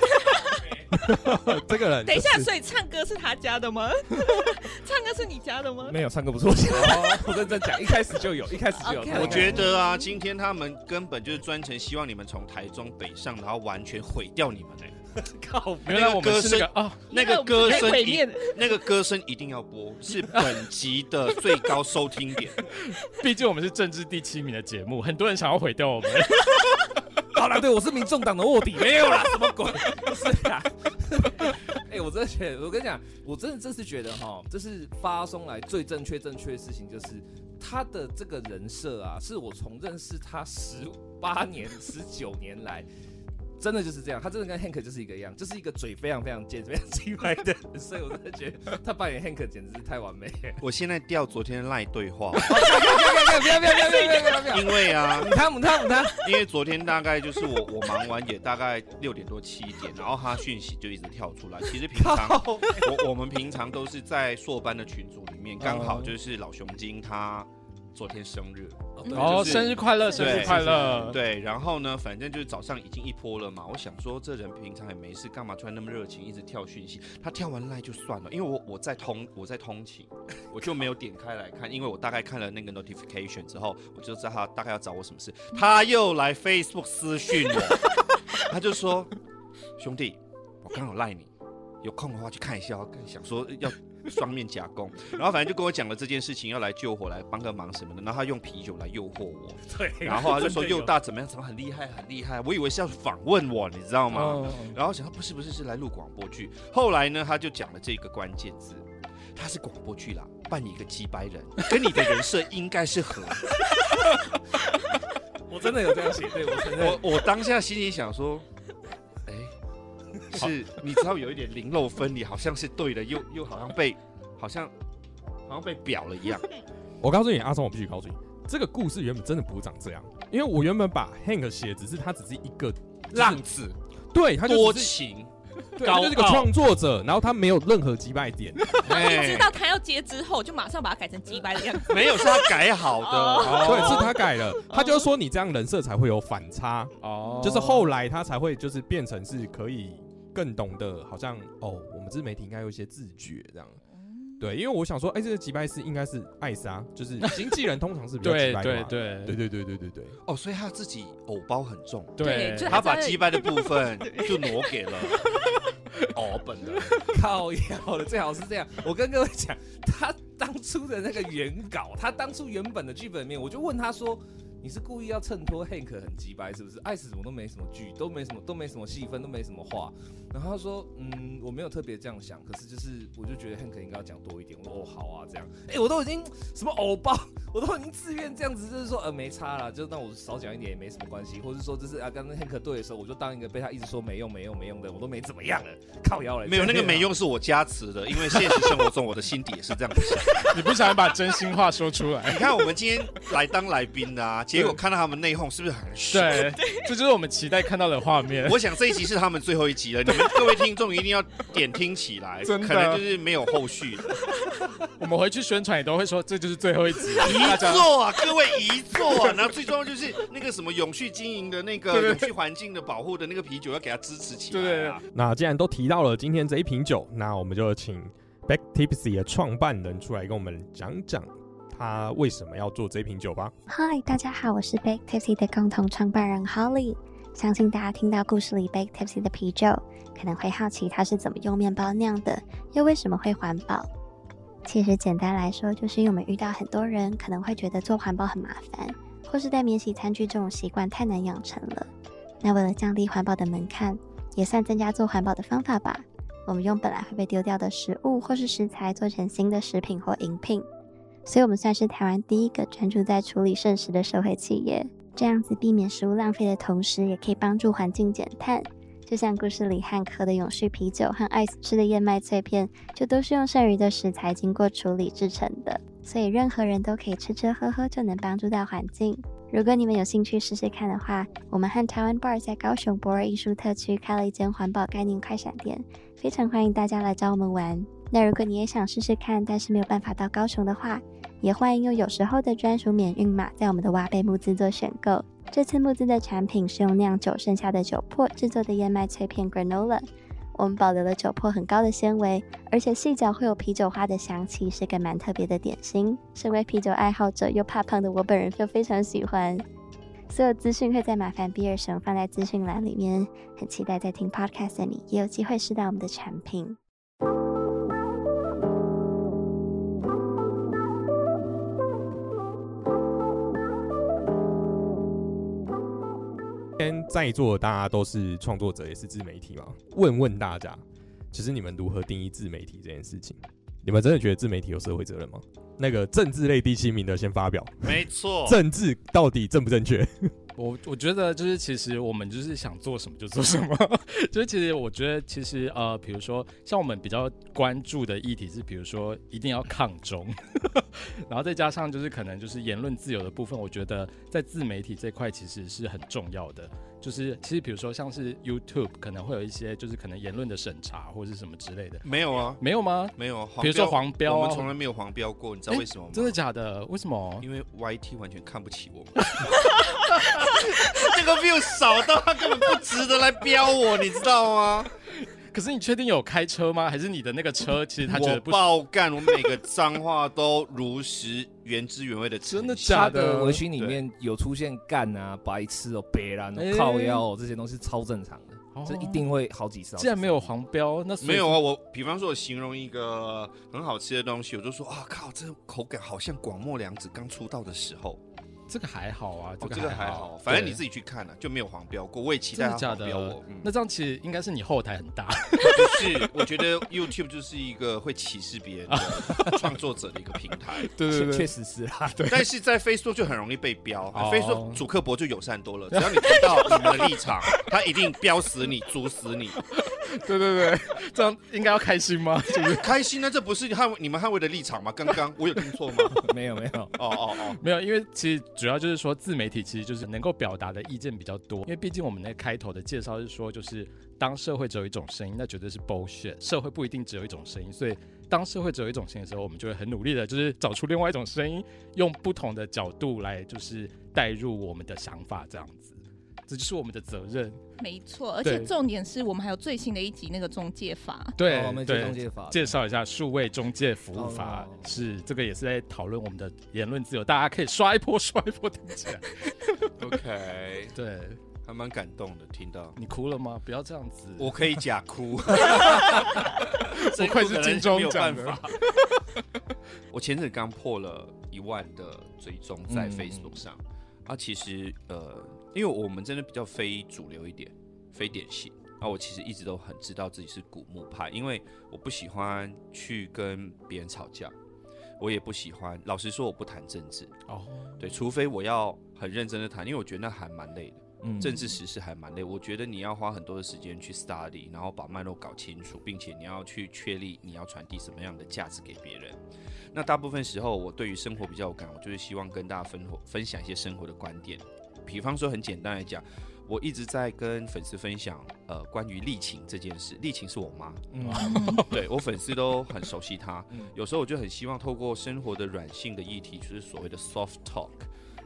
[SPEAKER 2] 这个人、
[SPEAKER 8] 等一下，所以唱歌是他家的吗？唱歌是你家的吗？
[SPEAKER 4] 没有唱歌不错，哦我认真讲，一开始就有，一开始就有。
[SPEAKER 3] 我觉得啊，今天他们根本就是专程希望你们从台中北上，然后完全毁掉你们哎、
[SPEAKER 4] 靠，
[SPEAKER 1] 原来我们是那个啊，
[SPEAKER 3] 那个歌声那个歌声一定要播，是本集的最高收听点。
[SPEAKER 1] 毕竟我们是政治第七名的节目，很多人想要毁掉我们。
[SPEAKER 4] 好了，对我是民众党的卧底，没有啦，什么鬼？不是啦。哎、我真的觉得，我跟你讲，我真的这次觉得哈，这是发松来最正确正确的事情，就是他的这个人设啊，是我从认识他十八年、十九年来。真的就是这样，他真的跟 Hank 就是一个样，就是一个嘴非常非常贱、非常鸡掰的人，所以我真的觉得他扮演 Hank 简直是太完美。
[SPEAKER 3] 我现在调昨天的赖对话，
[SPEAKER 4] 不要不要不要不要不要不要不要！
[SPEAKER 3] 因为啊，
[SPEAKER 4] 母汤母汤母汤，
[SPEAKER 3] 因为昨天大概就是我我忙完也大概六点多七点，然后他讯息就一直跳出来。其实平常我我们平常都是在硕班的群组里面，刚好就是老熊精他昨天生日，
[SPEAKER 5] 对
[SPEAKER 1] 哦，
[SPEAKER 3] 就是
[SPEAKER 1] 生日快乐，生日快乐！
[SPEAKER 3] 对，然后呢，反正就是早上已经一波了嘛。我想说，这人平常也没事，干嘛突然那么热情，一直跳讯息？他跳完赖就算了，因为我我在通我在通勤，我就没有点开来看，因为我大概看了那个 notification 之后，我就知道他大概要找我什么事。他又来 Facebook 私讯我，他就说：“兄弟，我刚好赖你，有空的话去看一下。”想说要。双面夹攻，然后反正就跟我讲了这件事情，要来救火，来帮个忙什么的。然后他用啤酒来诱惑我，
[SPEAKER 4] 对，
[SPEAKER 3] 然后他就说又大怎么样，怎么很厉害，很厉害。我以为是要访问我，你知道吗？
[SPEAKER 1] 哦
[SPEAKER 3] 然后想说不是不是是来录广播剧。后来呢，他就讲了这个关键字，他是广播剧啦，扮演一个鸡掰人，跟你的人设应该是合。
[SPEAKER 4] 我真的有这样写，对我。
[SPEAKER 3] 我我当下心里想说，哎，是你知道有一点零漏分离，好像是对的，又又好像被好像好像被表了一样。
[SPEAKER 2] 我告诉你，阿松，我必须告诉你，这个故事原本真的不是长这样，因为我原本把 Hank 写只是他只是一个
[SPEAKER 3] 浪子
[SPEAKER 2] 对，他就
[SPEAKER 3] 多情，
[SPEAKER 2] 对他就是个创作者，然后他没有任何击败点，
[SPEAKER 3] 哎
[SPEAKER 8] 知道他要接之后，就马上把它改成击败的样子。
[SPEAKER 3] 没有是他改好的。
[SPEAKER 8] 哦
[SPEAKER 2] 对，是他改了，他就说你这样人设才会有反差，
[SPEAKER 1] 哦
[SPEAKER 2] 就是后来他才会就是变成是可以更懂得，好像哦，我们自媒体应该有一些自觉这样。对，因为我想说，哎，这个击败是应该是艾莎，就是 经纪人通常是比较击
[SPEAKER 1] 对
[SPEAKER 2] 败的嘛。
[SPEAKER 1] 对对
[SPEAKER 2] 对对对对。对。对，
[SPEAKER 3] 哦，所以他自己偶包很重，
[SPEAKER 1] 对。
[SPEAKER 8] 就
[SPEAKER 3] 他把
[SPEAKER 8] 在
[SPEAKER 3] 击败的部分 就挪给了 哦本人。
[SPEAKER 4] 靠腰的，最好是这样。我跟各位讲，他当初的那个原稿，他当初原本的剧本里面，我就问他说：“你是故意要衬托 Hank 很鸡掰是不是？艾斯怎么都没什么剧，都没什么都没什么戏份，都没什么话。”然后他说：“嗯，我没有特别这样想，可是就是我就觉得 Hank 应该要讲多一点。”我说：“哦，好啊，这样。”哎，我都已经什么偶包，我都已经自愿这样子，就是说呃没差啦，就让我少讲一点也没什么关系，或者说就是啊，刚刚 Hank 对的时候，我就当一个被他一直说没用没用没用的，我都没怎么样了，靠腰了。
[SPEAKER 3] 没有那个没用是我加持的，因为现实生活中我的心底也是这样子想。
[SPEAKER 1] 你不想把真心话说出来？
[SPEAKER 3] 你看我们今天来当来宾的啊，结果看到他们内讧，是不是很爽？
[SPEAKER 1] 对，这就是我们期待看到的画面。
[SPEAKER 3] 我想这一集是他们最后一集了，你们各位听众一定要点听起来，
[SPEAKER 1] 真的
[SPEAKER 3] 可能就是没有后续了。
[SPEAKER 1] 我们回去宣传也都会说这就是最后一集，大
[SPEAKER 3] 遗
[SPEAKER 1] 家
[SPEAKER 3] 作啊，各位遗作啊，然后最重要就是那个什么永续经营的那个
[SPEAKER 1] 对对
[SPEAKER 3] 永续环境的保护的那个啤酒要给它支持起来啊。
[SPEAKER 2] 那既然都提到了今天这一瓶酒，那我们就请 Back Tipsy 的创办人出来跟我们讲讲他为什么要做这瓶酒吧。
[SPEAKER 9] 嗨，大家好，我是 Bake Tipsy 的共同创办人 Holly。相信大家听到故事里 Bake Tipsy 的啤酒，可能会好奇它是怎么用面包酿的，又为什么会环保。其实简单来说，就是因为我们遇到很多人可能会觉得做环保很麻烦，或是带免洗餐具这种习惯太难养成了。那为了降低环保的门槛，也算增加做环保的方法吧。我们用本来会被丢掉的食物或是食材做成新的食品或饮品，所以我们算是台湾第一个专注在处理剩食的社会企业。这样子避免食物浪费的同时，也可以帮助环境减碳。就像故事里汉克的永续啤酒和 Ice 吃的燕麦脆片，就都是用剩余的食材经过处理制成的，所以任何人都可以吃吃喝喝就能帮助到环境。如果你们有兴趣试试看的话，我们和台湾 Bar 在高雄博尔艺术特区开了一间环保概念快闪店，非常欢迎大家来找我们玩。那如果你也想试试看，但是没有办法到高雄的话，也欢迎用有时候的专属免运码在我们的挖贝募资做选购。这次募资的产品是用酿酒剩下的酒粕制作的燕麦脆片 granola，我们保留了酒粕很高的纤维，而且细嚼会有啤酒花的香气，是个蛮特别的点心。身为啤酒爱好者又怕胖的我本人就非常喜欢。所有资讯会在麻烦比尔熊放在资讯栏里面，很期待在听 podcast 的你也有机会试到我们的产品。
[SPEAKER 2] 天在座的大家都是创作者，也是自媒体嘛。问问大家，其实你们如何定义自媒体这件事情？你们真的觉得自媒体有社会责任吗？那个政治类第七名的先发表，
[SPEAKER 3] 没错，
[SPEAKER 2] 政治到底正不正确？
[SPEAKER 1] 我我觉得就是其实我们就是想做什么就做什么，就是其实我觉得其实呃，比如说像我们比较关注的议题是，比如说一定要抗中，然后再加上就是可能就是言论自由的部分，我觉得在自媒体这块其实是很重要的。就是其实比如说像是 YouTube 可能会有一些就是可能言论的审查或者是什么之类的，
[SPEAKER 3] 没有啊，
[SPEAKER 1] 没有吗？
[SPEAKER 3] 没有啊。
[SPEAKER 1] 比如说黄标啊
[SPEAKER 3] 我们从来没有黄标过，你知道为什么吗？
[SPEAKER 1] 真的假的？为什么？
[SPEAKER 3] 因为 YT 完全看不起我们，这个 view 少到他根本不值得来标我，你知道吗？
[SPEAKER 1] 可是你确定有开车吗？还是你的那个车其实他觉得
[SPEAKER 3] 我
[SPEAKER 1] 不
[SPEAKER 3] 爆干，我每个脏话都如实原汁原味的，真的
[SPEAKER 4] 假的微醺里面有出现干啊、白痴哦、北兰
[SPEAKER 1] 哎
[SPEAKER 4] 哦、靠腰哦这些东西超正常的，
[SPEAKER 1] 哦
[SPEAKER 4] 这一定会好几次。
[SPEAKER 1] 既然没有黄标，那所以
[SPEAKER 3] 没有啊，我比方说，我形容一个很好吃的东西，我就说啊靠，这口感好像广末凉子刚出道的时候。
[SPEAKER 1] 这个还好啊，
[SPEAKER 3] 这个还好，反正你自己去看了、就没有黄标过。我也期待他黄标我。嗯？
[SPEAKER 1] 那这样其实应该是你后台很大，
[SPEAKER 3] 不是，我觉得 YouTube 就是一个会歧视别人的 创作者的一个平台。
[SPEAKER 1] 对对对
[SPEAKER 4] 确实是啊。
[SPEAKER 1] 对
[SPEAKER 3] 但是在 Facebook 就很容易被标、
[SPEAKER 1] 哦
[SPEAKER 3] Facebook 主客博就友善多了，只要你知道你们的立场，他一定标死你、阻死你。
[SPEAKER 1] 对对对，这样应该要开心吗？就是
[SPEAKER 3] 开心呢？这不是捍卫你们捍卫的立场吗？刚刚我有听错吗？
[SPEAKER 4] 没有没有。
[SPEAKER 3] 哦哦哦，
[SPEAKER 1] 没有，因为其实主要就是说自媒体其实就是能够表达的意见比较多，因为毕竟我们那开头的介绍是说，就是当社会只有一种声音，那绝对是 bullshit，社会不一定只有一种声音，所以当社会只有一种声音的时候，我们就会很努力的，就是找出另外一种声音，用不同的角度来就是带入我们的想法，这样子，这就是我们的责任。
[SPEAKER 5] 没错，而且重点是我们还有最新的一集那个中介法。
[SPEAKER 1] 对，
[SPEAKER 4] 哦我们
[SPEAKER 1] 对
[SPEAKER 4] 中介法
[SPEAKER 1] 介绍一下数位中介服务法，
[SPEAKER 4] 哦
[SPEAKER 1] 是这个也是在讨论我们的言论自由，大家可以刷一波 刷一波听起来。
[SPEAKER 3] OK，
[SPEAKER 1] 对，
[SPEAKER 3] 还蛮感动的，听到。
[SPEAKER 1] 你哭了吗？不要这样子，
[SPEAKER 3] 我可以假哭，
[SPEAKER 1] 不愧是金钟奖的
[SPEAKER 3] 没有办法。我前阵刚破了一万的追踪在
[SPEAKER 1] 嗯
[SPEAKER 3] Facebook 上，啊，其实呃，因为我们真的比较非主流一点，非典型。那，我其实一直都很知道自己是古墓派，因为我不喜欢去跟别人吵架，我也不喜欢。老实说，我不谈政治
[SPEAKER 1] 哦，
[SPEAKER 3] 对，除非我要很认真的谈，因为我觉得那还蛮累的。
[SPEAKER 4] 嗯
[SPEAKER 3] 政治时事还蛮累，我觉得你要花很多的时间去 study，然后把脉络搞清楚，并且你要去确立你要传递什么样的价值给别人。那大部分时候，我对于生活比较有感，我就是希望跟大家分分享一些生活的观点。比方说，很简单来讲，我一直在跟粉丝分享，呃，关于丽琴这件事。丽琴是我妈，
[SPEAKER 4] 嗯
[SPEAKER 3] 对我粉丝都很熟悉她。
[SPEAKER 4] 嗯
[SPEAKER 3] 有时候我就很希望透过生活的软性的议题，就是所谓的 soft talk，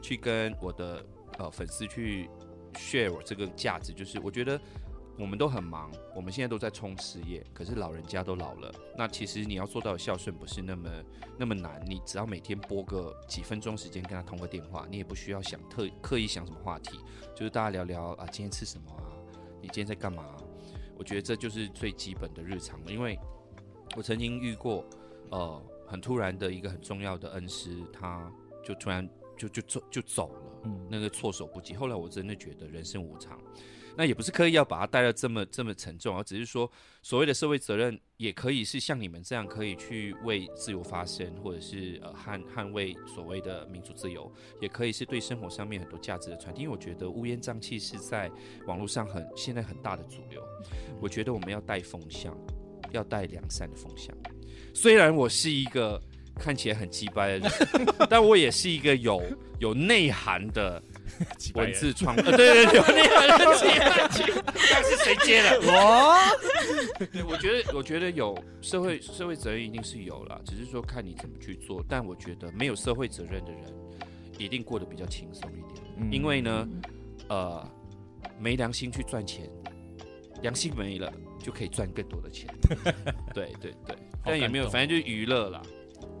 [SPEAKER 3] 去跟我的呃粉丝去 share 我这个价值。就是我觉得我们都很忙，我们现在都在冲事业，可是老人家都老了，那其实你要做到孝顺不是那么那么难，你只要每天拨个几分钟时间跟他通个电话，你也不需要想特刻意想什么话题，就是大家聊聊啊，今天吃什么啊，你今天在干嘛？啊、我觉得这就是最基本的日常了，因为我曾经遇过，呃，很突然的一个很重要的恩师，他就突然就就走就走了，
[SPEAKER 4] 嗯。
[SPEAKER 3] 那个措手不及。后来我真的觉得人生无常，那也不是刻意要把它带到这么这么沉重，而只是说所谓的社会责任，也可以是像你们这样可以去为自由发声，或者是呃捍捍卫所谓的民主自由，也可以是对生活上面很多价值的传递。因为我觉得乌烟瘴气是在网络上很现在很大的主流，我觉得我们要带风向，要带良善的风向。虽然我是一个看起来很鸡掰的人，但我也是一个有有内涵的文字创，作，对对对，有内涵的鸡掰鸡掰。刚是谁接的？
[SPEAKER 4] 我。
[SPEAKER 3] 对，我觉得，我觉得有社会社会责任一定是有了，只是说看你怎么去做。但我觉得没有社会责任的人，一定过得比较轻松一点，
[SPEAKER 4] 嗯
[SPEAKER 3] 因为呢，呃，没良心去赚钱，良心没了就可以赚更多的钱。对 对对，但也没有，反正就是娱乐啦。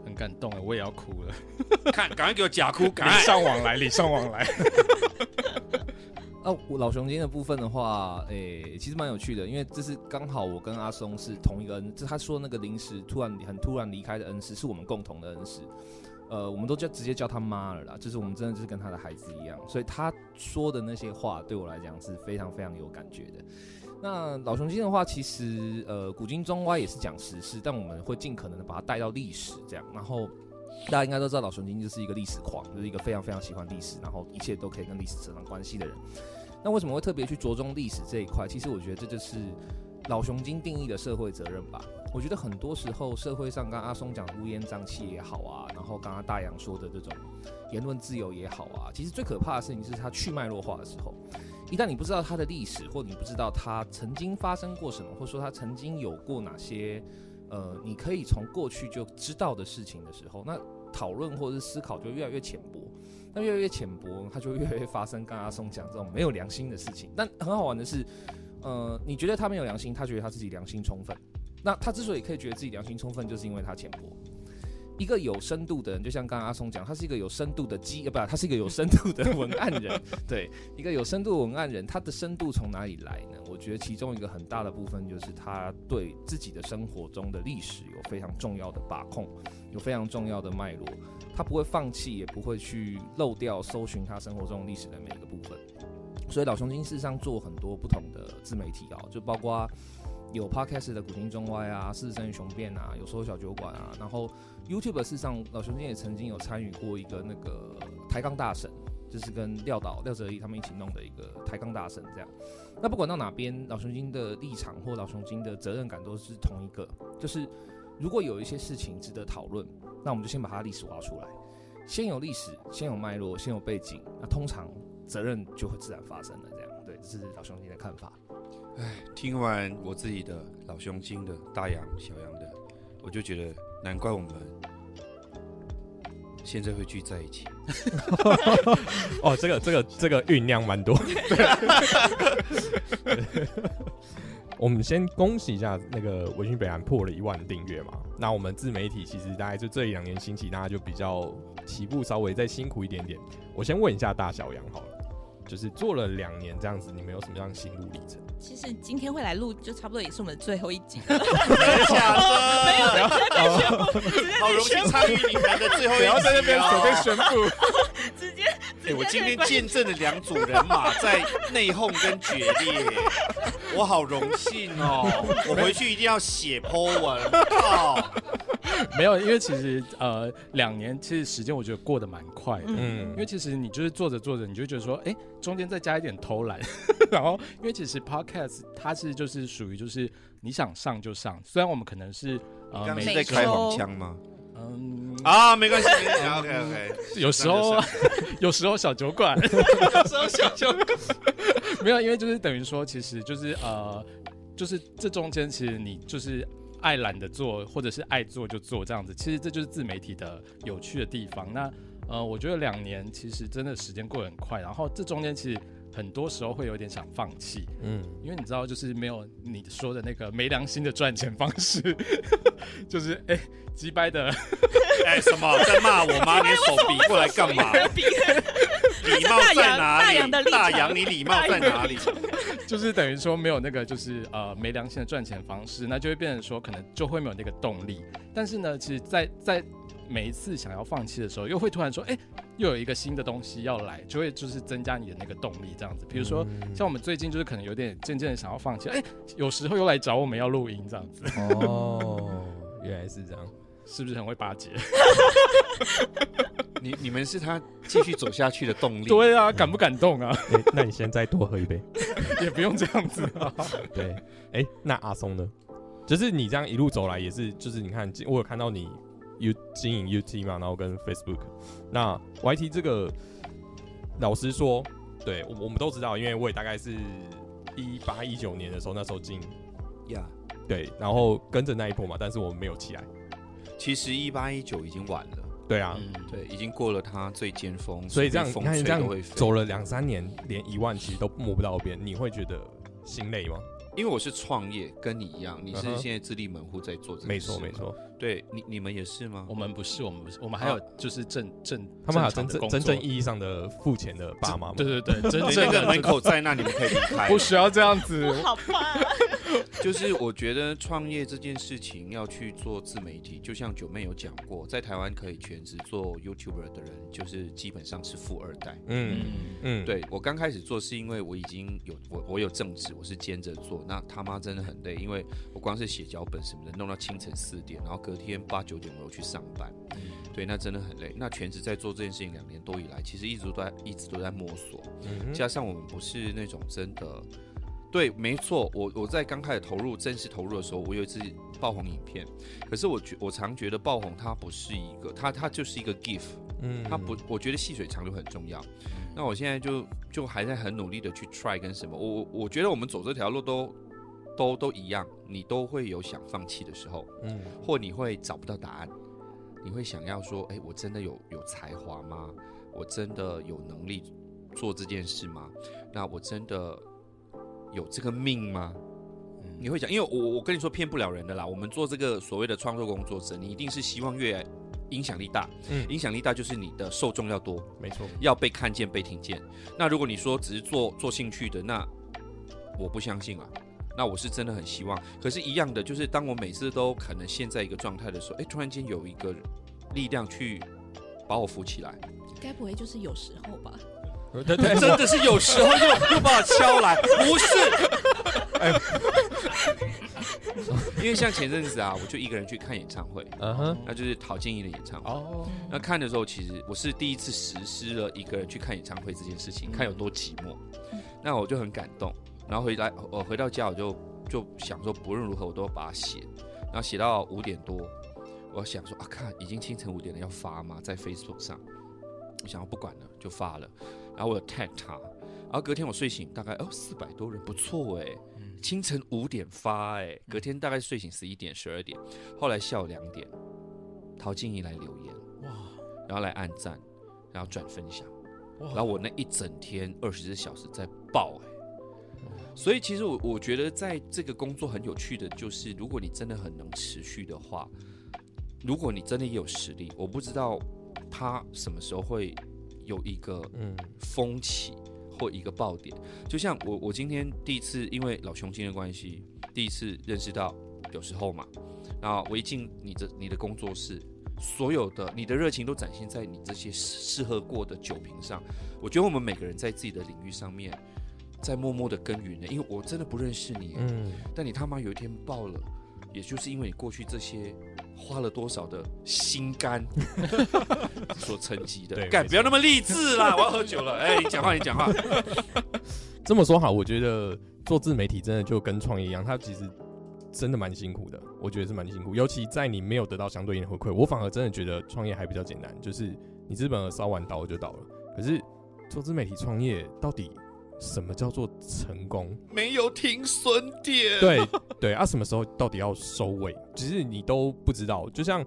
[SPEAKER 1] 很感动哎，我也要哭了。
[SPEAKER 3] 看，赶快给我假哭，赶
[SPEAKER 1] 礼
[SPEAKER 3] 快
[SPEAKER 1] 尚往来，礼尚往来。
[SPEAKER 4] 啊，我老熊精的部分的话，诶、其实蛮有趣的，因为这是刚好我跟阿松是同一个恩，这他说那个临时突然很突然离开的恩师，是我们共同的恩师。呃，我们都叫直接叫他妈了啦，就是我们真的就是跟他的孩子一样，所以他说的那些话对我来讲是非常非常有感觉的。那老熊精的话，其实呃古今中外也是讲时事，但我们会尽可能的把它带到历史这样，然后大家应该都知道，老熊精就是一个历史狂，就是一个非常非常喜欢历史，然后一切都可以跟历史扯上关系的人。那为什么会特别去着重历史这一块？其实我觉得这就是老熊精定义的社会责任吧。我觉得很多时候社会上，刚阿松讲乌烟瘴气也好啊，然后刚刚大洋说的这种言论自由也好啊，其实最可怕的事情是它去脉络化的时候。一旦你不知道它的历史，或你不知道它曾经发生过什么，或者说它曾经有过哪些，呃，你可以从过去就知道的事情的时候，那讨论或者是思考就越来越浅薄。那越来越浅薄，它就越来越发生刚刚阿松讲这种没有良心的事情。但很好玩的是，呃，你觉得他没有良心，他觉得他自己良心充分。那他之所以可以觉得自己良心充分，就是因为他浅薄。一个有深度的人，就像刚刚阿松讲，他是一个有深度的基，呃，不，他是一个有深度的文案人。对，一个有深度文案人，他的深度从哪里来呢？我觉得其中一个很大的部分就是他对自己的生活中的历史有非常重要的把控，有非常重要的脉络，他不会放弃，也不会去漏掉搜寻他生活中历史的每一个部分。所以老熊精事实上做很多不同的自媒体啊，就包括有 podcast 的古今中外啊，事实胜于雄辩啊，有说小酒馆啊，然后 YouTube 事实上老熊精也曾经有参与过一个那个抬杠大神，就是跟廖导廖哲一他们一起弄的一个抬杠大神这样。那不管到哪边，老熊精的立场或老熊精的责任感都是同一个，就是如果有一些事情值得讨论，那我们就先把它历史挖出来，先有历史，先有脉络，先有背景，那通常责任就会自然发生了。这样，对，这是老熊精的看法。
[SPEAKER 3] 哎，听完我自己的老熊精的大洋小羊的，我就觉得难怪我们现在会聚在一起。
[SPEAKER 2] 哦，这个这个这个酝酿蛮多。我们先恭喜一下那个文讯北岸破了一万订阅嘛。那我们自媒体其实大概就这一两年兴起，大家就比较起步稍微再辛苦一点点。我先问一下大小杨好了，就是做了两年这样子，你们有什么样的心路历程？
[SPEAKER 8] 其实今天会来录，就差不多也是我们的最后一集。
[SPEAKER 3] 假的
[SPEAKER 8] 没有，直接被宣布，直接
[SPEAKER 3] 好荣幸参与你们的最后一集、
[SPEAKER 2] 然后在那边准备宣布。
[SPEAKER 8] 直接，
[SPEAKER 3] 哎、我今天见证了两组人马在内讧跟决裂，我好荣幸哦！我回去一定要写 po 文，靠！
[SPEAKER 1] 没有，因为其实呃两年其实时间我觉得过得蛮快的，
[SPEAKER 2] 嗯
[SPEAKER 1] 因为其实你就是做着做着，你就觉得说，哎、中间再加一点偷懒，然后因为其实 podcast 它是就是属于就是你想上就上，虽然我们可能是呃每
[SPEAKER 3] 刚刚是在开黄腔吗？
[SPEAKER 1] 嗯
[SPEAKER 3] 啊，没关系，OK OK。
[SPEAKER 1] 有时候 有时候小酒馆，
[SPEAKER 3] 有时候小酒馆，
[SPEAKER 1] 没有，因为就是等于说，其实就是呃，就是这中间其实你就是爱懒得做，或者是爱做就做这样子，其实这就是自媒体的有趣的地方。那呃，我觉得两年其实真的时间过得很快，然后这中间其实很多时候会有点想放弃，
[SPEAKER 2] 嗯，
[SPEAKER 1] 因为你知道，就是没有你说的那个没良心的赚钱方式，就是哎，击败的，
[SPEAKER 3] 哎，什么？在骂我吗？你手比过来干嘛？礼貌在哪
[SPEAKER 8] 大洋的
[SPEAKER 3] 里？大洋，你礼貌在哪里？
[SPEAKER 1] 就是等于说没有那个就是呃没良心的赚钱方式，那就会变成说可能就会没有那个动力。但是呢，其实在，在每一次想要放弃的时候，又会突然说，哎、又有一个新的东西要来，就会就是增加你的那个动力这样子。比如说，像我们最近就是可能有点渐渐的想要放弃，哎、有时候又来找我们要录音这样子，
[SPEAKER 2] 哦，原来是这样。
[SPEAKER 1] 是不是很会巴结？
[SPEAKER 3] 你你们是他继续走下去的动力。
[SPEAKER 1] 对啊，感不感动啊？
[SPEAKER 2] 哎那你先再多喝一杯。
[SPEAKER 1] 也不用这样子啊。
[SPEAKER 2] 对，哎、那阿松呢？就是你这样一路走来，也是就是你看，我有看到你 U 经营 UT 嘛，然后跟 Facebook，那 YT 这个，老实说，对我我们都知道，因为我也大概是一八一九年的时候，那时候进
[SPEAKER 3] 呀，
[SPEAKER 2] 对，然后跟着那一波嘛，但是我们没有起来。
[SPEAKER 3] 其实一八一九已经晚了。
[SPEAKER 2] 对啊，
[SPEAKER 1] 嗯，
[SPEAKER 3] 对，已经过了它最尖峰，
[SPEAKER 2] 所以这样
[SPEAKER 3] 随便
[SPEAKER 2] 你看这样
[SPEAKER 3] 风吹都会飞
[SPEAKER 2] 走了两三年，连一万其实都摸不到边，你会觉得心累吗？
[SPEAKER 3] 因为我是创业，跟你一样，你是现在自立门户在做这个，
[SPEAKER 2] 没错没。错，
[SPEAKER 3] 对你你们也是吗？
[SPEAKER 1] 我们不是，我们不是，我们还有就是正正，
[SPEAKER 2] 他们还有真
[SPEAKER 1] 正
[SPEAKER 2] 真正意义上的付钱的爸妈吗？
[SPEAKER 1] 对对对，真正的
[SPEAKER 3] 那个门口在那，你们可以离开。
[SPEAKER 1] 不需要这样子。
[SPEAKER 8] 好怕。
[SPEAKER 3] 就是我觉得创业这件事情要去做自媒体，就像九妹有讲过，在台湾可以全职做 YouTuber 的人，就是基本上是富二代。
[SPEAKER 2] 嗯嗯，
[SPEAKER 3] 对我刚开始做是因为我已经有我我有正职，我是兼着做，那他妈真的很累，因为我光是写脚本什么的，弄到清晨四点，然后隔天八九点我又去上班。对，那真的很累。那全职在做这件事情两年多以来，其实一直都在一直都在摸索，
[SPEAKER 2] 嗯
[SPEAKER 3] 加上我们不是那种真的，对，没错，我我在刚开始投入正式投入的时候，我有一次爆红影片，可是我觉我常觉得爆红它不是一个，它它就是一个 gift，
[SPEAKER 2] 嗯
[SPEAKER 3] 它不，我觉得细水长流很重要。那我现在就就还在很努力的去 try 跟什么，我我我觉得我们走这条路都都都一样，你都会有想放弃的时候，
[SPEAKER 2] 嗯
[SPEAKER 3] 或你会找不到答案，你会想要说，哎、我真的有有才华吗？我真的有能力做这件事吗？那我真的有这个命吗？你会讲，因为我我跟你说骗不了人的啦。我们做这个所谓的创作工作者，你一定是希望越影响力大，
[SPEAKER 2] 嗯
[SPEAKER 3] 影响力大就是你的受众要多，
[SPEAKER 2] 没错，
[SPEAKER 3] 要被看见、被听见。那如果你说只是做做兴趣的，那我不相信啊。那我是真的很希望，可是，一样的，就是当我每次都可能陷在一个状态的时候，哎，突然间有一个力量去把我扶起来，
[SPEAKER 5] 该不会就是有时候吧？
[SPEAKER 2] 对对，
[SPEAKER 3] 真的是有时候又又把我敲来，不是，哎，因为像前阵子啊，我就一个人去看演唱会，
[SPEAKER 2] 嗯哼，
[SPEAKER 3] 那就是陶晶莹的演唱会。
[SPEAKER 2] 哦，
[SPEAKER 3] 那看的时候，其实我是第一次实施了一个人去看演唱会这件事情，看有多寂寞。那我就很感动，然后回来我回到家，我就就想说，不论如何我都要把它写，然后写到五点多，我想说啊，看已经清晨五点了，要发吗？在 Facebook 上，我想要不管了，就发了。然后我有 tag 他，然后隔天我睡醒，大概哦四百多人，不错哎，清晨五点发哎，隔天大概睡醒十一点十二点，后来下午两点，陶晶莹来留言哇，然后来按赞，然后转分享，然后我那一整天二十四小时在爆哎、所以其实我我觉得在这个工作很有趣的就是，如果你真的很能持续的话，如果你真的也有实力，我不知道他什么时候会有一个
[SPEAKER 2] 嗯
[SPEAKER 3] 风起或一个爆点。就像我我今天第一次因为老兄金的关系，第一次认识到有时候嘛，然后我一进你的你的工作室。所有的你的热情都展现在你这些试喝过的酒瓶上，我觉得我们每个人在自己的领域上面，在默默的耕耘呢。因为我真的不认识你，
[SPEAKER 2] 嗯，
[SPEAKER 3] 但你他妈有一天爆了，也就是因为你过去这些花了多少的心肝 所沉积的。
[SPEAKER 2] 对
[SPEAKER 3] 干不要那么励志啦！我要喝酒了。哎、你讲话，你讲话。
[SPEAKER 2] 这么说好，我觉得做自媒体真的就跟创业一样，它其实真的蛮辛苦的。我觉得是蛮辛苦，尤其在你没有得到相对应的回馈，我反而真的觉得创业还比较简单，就是你资本额烧完倒了就倒了。可是做自媒体创业到底什么叫做成功？
[SPEAKER 3] 没有停损点。
[SPEAKER 2] 对对啊，什么时候到底要收尾？其实你都不知道。就像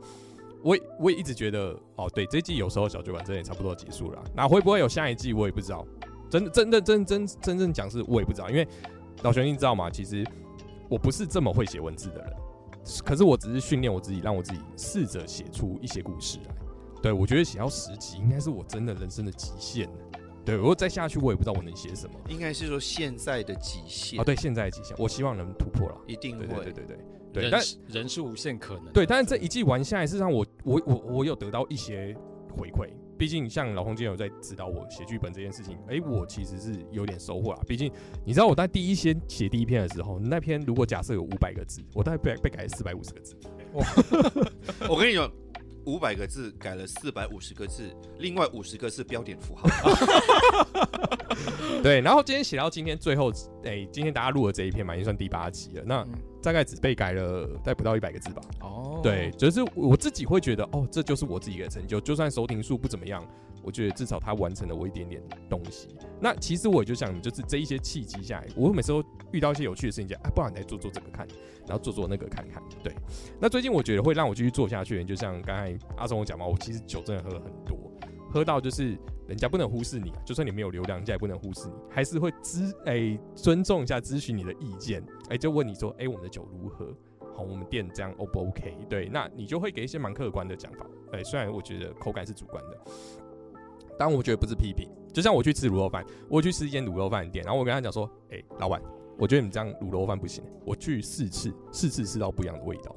[SPEAKER 2] 我也我也一直觉得，哦，对，这季有时候小酒馆真的也差不多结束了啊，那会不会有下一季我也不知道。真的真的真真真正讲是我也不知道，因为老兄你知道吗？其实我不是这么会写文字的人，可是我只是训练我自己，让我自己试着写出一些故事来。对我觉得写到十集应该是我真的人生的极限了。对，如果再下去，我也不知道我能写什么。
[SPEAKER 3] 应该是说现在的极限
[SPEAKER 2] 啊，对，现在的极限，我希望能突破了。
[SPEAKER 3] 一定会。
[SPEAKER 2] 对对对对对对，但
[SPEAKER 1] 人是人是无限可能。
[SPEAKER 2] 对，但是这一季玩下来，事实上我我我我有得到一些回馈。毕竟像老洪今天有在指导我写剧本这件事情，哎、我其实是有点收获啊。毕竟你知道我在第一先写第一篇的时候，那篇如果假设有五百个字，我大概被被改四百五十个字。
[SPEAKER 3] 我跟你讲，五百个字改了四百五十个字，另外五十个是标点符号。
[SPEAKER 2] 对，然后今天写到今天最后，哎、今天大家录的这一篇嘛，已经算第八集了。那大概只被改了大概不到一百个字吧。
[SPEAKER 1] 哦，
[SPEAKER 2] 对，就是我自己会觉得，哦，这就是我自己的成就。就算收听数不怎么样，我觉得至少他完成了我一点点东西。那其实我就想，就是这一些契机下来，我每次都遇到一些有趣的事情，讲，啊，不然你来做做这个看，然后做做那个看看。对，那最近我觉得会让我继续做下去，就像刚才阿松我讲嘛，我其实酒真的喝了很多，喝到就是人家不能忽视你，就算你没有流量，人家也不能忽视你，还是会咨哎、尊重一下，咨询你的意见，哎、就问你说，哎、我们的酒如何？好，我们店这样 O 不 OK？对，那你就会给一些蛮客观的讲法。对，虽然我觉得口感是主观的，当然我觉得不是批评。就像我去吃卤肉饭，我去吃一间卤肉饭店，然后我跟他讲说，哎、老板，我觉得你这样卤肉饭不行，我去试吃，试吃吃到不一样的味道。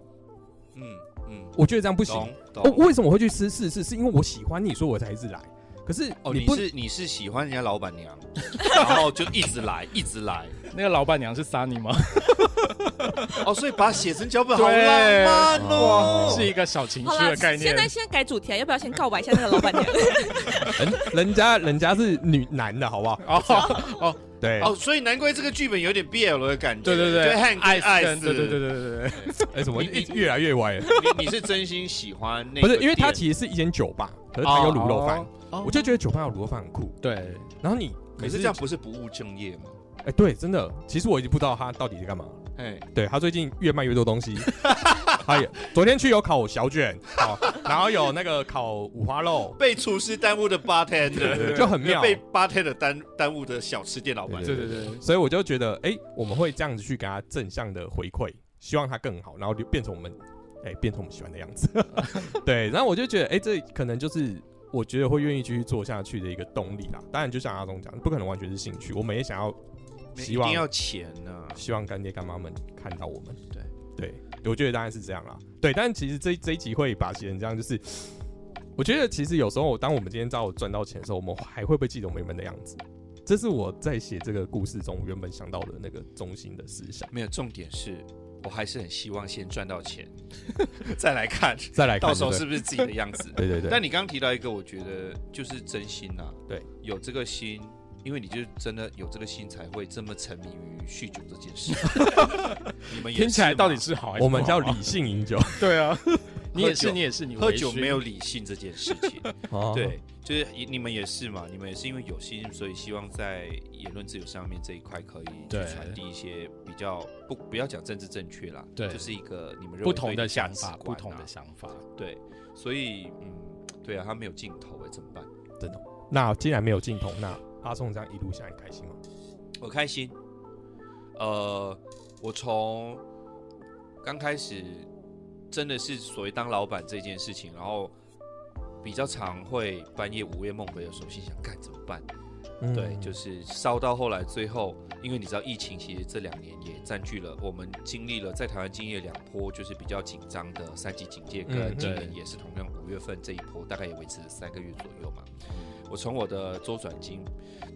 [SPEAKER 3] 嗯嗯，
[SPEAKER 2] 我觉得这样不行。
[SPEAKER 3] 我
[SPEAKER 2] 哦，为什么我会去吃四次？是因为我喜欢你，所以我才一直来。可是
[SPEAKER 3] 哦，你是你是喜欢人家老板娘，然后就一直来，一直来。
[SPEAKER 1] 那个老板娘是 Sunny 吗？
[SPEAKER 3] 哦，所以把它写成脚本，好
[SPEAKER 1] 对
[SPEAKER 3] 浪漫哦，
[SPEAKER 1] 是一个小情绪的概，念。
[SPEAKER 8] 现在现在改主题啊，要不要先告白一下那个老板娘？
[SPEAKER 2] 人人家人家是女男的好不好？
[SPEAKER 1] 哦 哦，
[SPEAKER 2] 对，
[SPEAKER 3] 哦，所以难怪这个剧本有点 BL 的感觉，
[SPEAKER 1] 对对对，
[SPEAKER 3] 就汉
[SPEAKER 1] 爱
[SPEAKER 3] 跟爱
[SPEAKER 1] 跟对对对对对对，
[SPEAKER 2] 哎，怎么
[SPEAKER 3] 你
[SPEAKER 2] 一越来越歪了？
[SPEAKER 3] 你你是真心喜欢那
[SPEAKER 2] 不是，因为它其实是一间酒吧，可是它有卤肉饭，
[SPEAKER 1] 哦。
[SPEAKER 2] 我就觉得酒吧有卤肉饭很酷。
[SPEAKER 1] 对，
[SPEAKER 2] 然后你
[SPEAKER 3] 可是这样不是不务正业吗？
[SPEAKER 2] 哎，对，真的，其实我已经不知道他到底在干嘛。
[SPEAKER 3] 哎，
[SPEAKER 2] 对他最近越卖越多东西，他也昨天去有烤小卷，好，然后有那个烤五花肉，
[SPEAKER 3] 被厨师耽误的 bartender
[SPEAKER 2] 就很妙。
[SPEAKER 3] 被 bartender 耽耽误的小吃店老板，
[SPEAKER 1] 对对对，
[SPEAKER 2] 所以我就觉得，哎，我们会这样子去给他正向的回馈，希望他更好，然后就变成我们，哎，变成我们喜欢的样子。对，然后我就觉得，哎，这可能就是我觉得会愿意继续做下去的一个动力啦。当然，就像阿忠讲，不可能完全是兴趣，我们也想要，希望
[SPEAKER 3] 一定要钱呢。
[SPEAKER 2] 希望干爹干妈们看到我们。
[SPEAKER 3] 对
[SPEAKER 2] 对，我觉得当然是这样啦。对，但其实这这一集会把写成这样，就是我觉得其实有时候，当我们今天知道我赚到钱的时候，我们还会不会记得我们原本的样子？这是我在写这个故事中原本想到的那个中心的思想。
[SPEAKER 3] 没有，重点是我还是很希望先赚到钱，再来看，
[SPEAKER 2] 再来看
[SPEAKER 3] 到时候是不是自己的样子？
[SPEAKER 2] 对对对
[SPEAKER 3] 但你刚刚提到一个，我觉得就是真心呐、
[SPEAKER 2] 对，
[SPEAKER 3] 有这个心，因为你就真的有这个心，才会这么沉迷于酗酒这件事。你们也
[SPEAKER 1] 听起来到底是好还是
[SPEAKER 2] 我们叫理性饮酒。
[SPEAKER 1] 对啊，你也是你也是你
[SPEAKER 3] 喝酒没有理性这件事情。
[SPEAKER 2] 哦
[SPEAKER 3] 对，就是你们也是嘛，你们也是因为有心，所以希望在言论自由上面这一块可以去传递一些比较不不要讲政治正确啦，
[SPEAKER 1] 对
[SPEAKER 3] 就是一个你们认为
[SPEAKER 1] 不同的想法，不同的。想法。
[SPEAKER 3] 对，所以嗯，对啊，他没有镜头哎，怎么办？
[SPEAKER 2] 真的。那既然没有镜头，那阿宋这样一路下来你开心吗？
[SPEAKER 3] 我开心。呃，我从刚开始真的是所谓当老板这件事情，然后比较常会半夜午夜梦回的时候，心想干怎么办？
[SPEAKER 2] 嗯
[SPEAKER 3] 对，就是烧到后来，最后因为你知道疫情，其实这两年也占据了我们经历了在台湾经历了两波，就是比较紧张的三级警戒，
[SPEAKER 2] 嗯
[SPEAKER 3] 跟今年也是同样五月份这一波，大概也维持了三个月左右嘛。我从我的周转金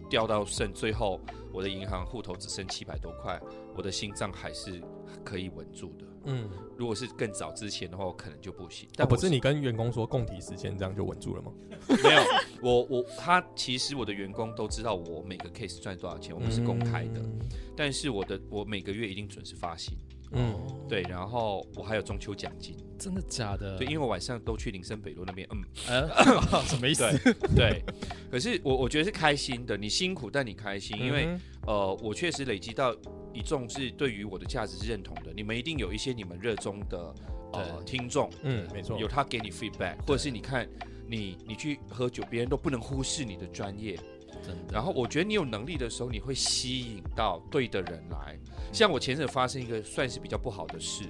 [SPEAKER 3] 掉到剩，最后我的银行户头只剩七百多块，我的心脏还是可以稳住的。
[SPEAKER 2] 嗯，
[SPEAKER 3] 如果是更早之前的话，我可能就不行。
[SPEAKER 2] 但不是你跟员工说共体时间，这样就稳住了吗？
[SPEAKER 3] 没有，我我他其实我的员工都知道我每个 case 赚多少钱，我们是公开的。
[SPEAKER 2] 嗯
[SPEAKER 3] 但是我的我每个月一定准时发薪，
[SPEAKER 2] 嗯，
[SPEAKER 3] 对，然后我还有中秋奖金，
[SPEAKER 1] 真的假的？
[SPEAKER 3] 对，因为我晚上都去林森北路那边，嗯，
[SPEAKER 1] 呃，什么意思？
[SPEAKER 3] 对对。可是我我觉得是开心的，你辛苦但你开心，因为、
[SPEAKER 2] 嗯
[SPEAKER 3] 呃，我确实累积到一众是对于我的价值是认同的，你们一定有一些你们热衷的呃听众，
[SPEAKER 2] 嗯，没错，
[SPEAKER 3] 有他给你 feedback，或者是你看你你去喝酒，别人都不能忽视你的专业。
[SPEAKER 1] 真的。
[SPEAKER 3] 然后我觉得你有能力的时候，你会吸引到对的人来。像我前阵发生一个算是比较不好的事，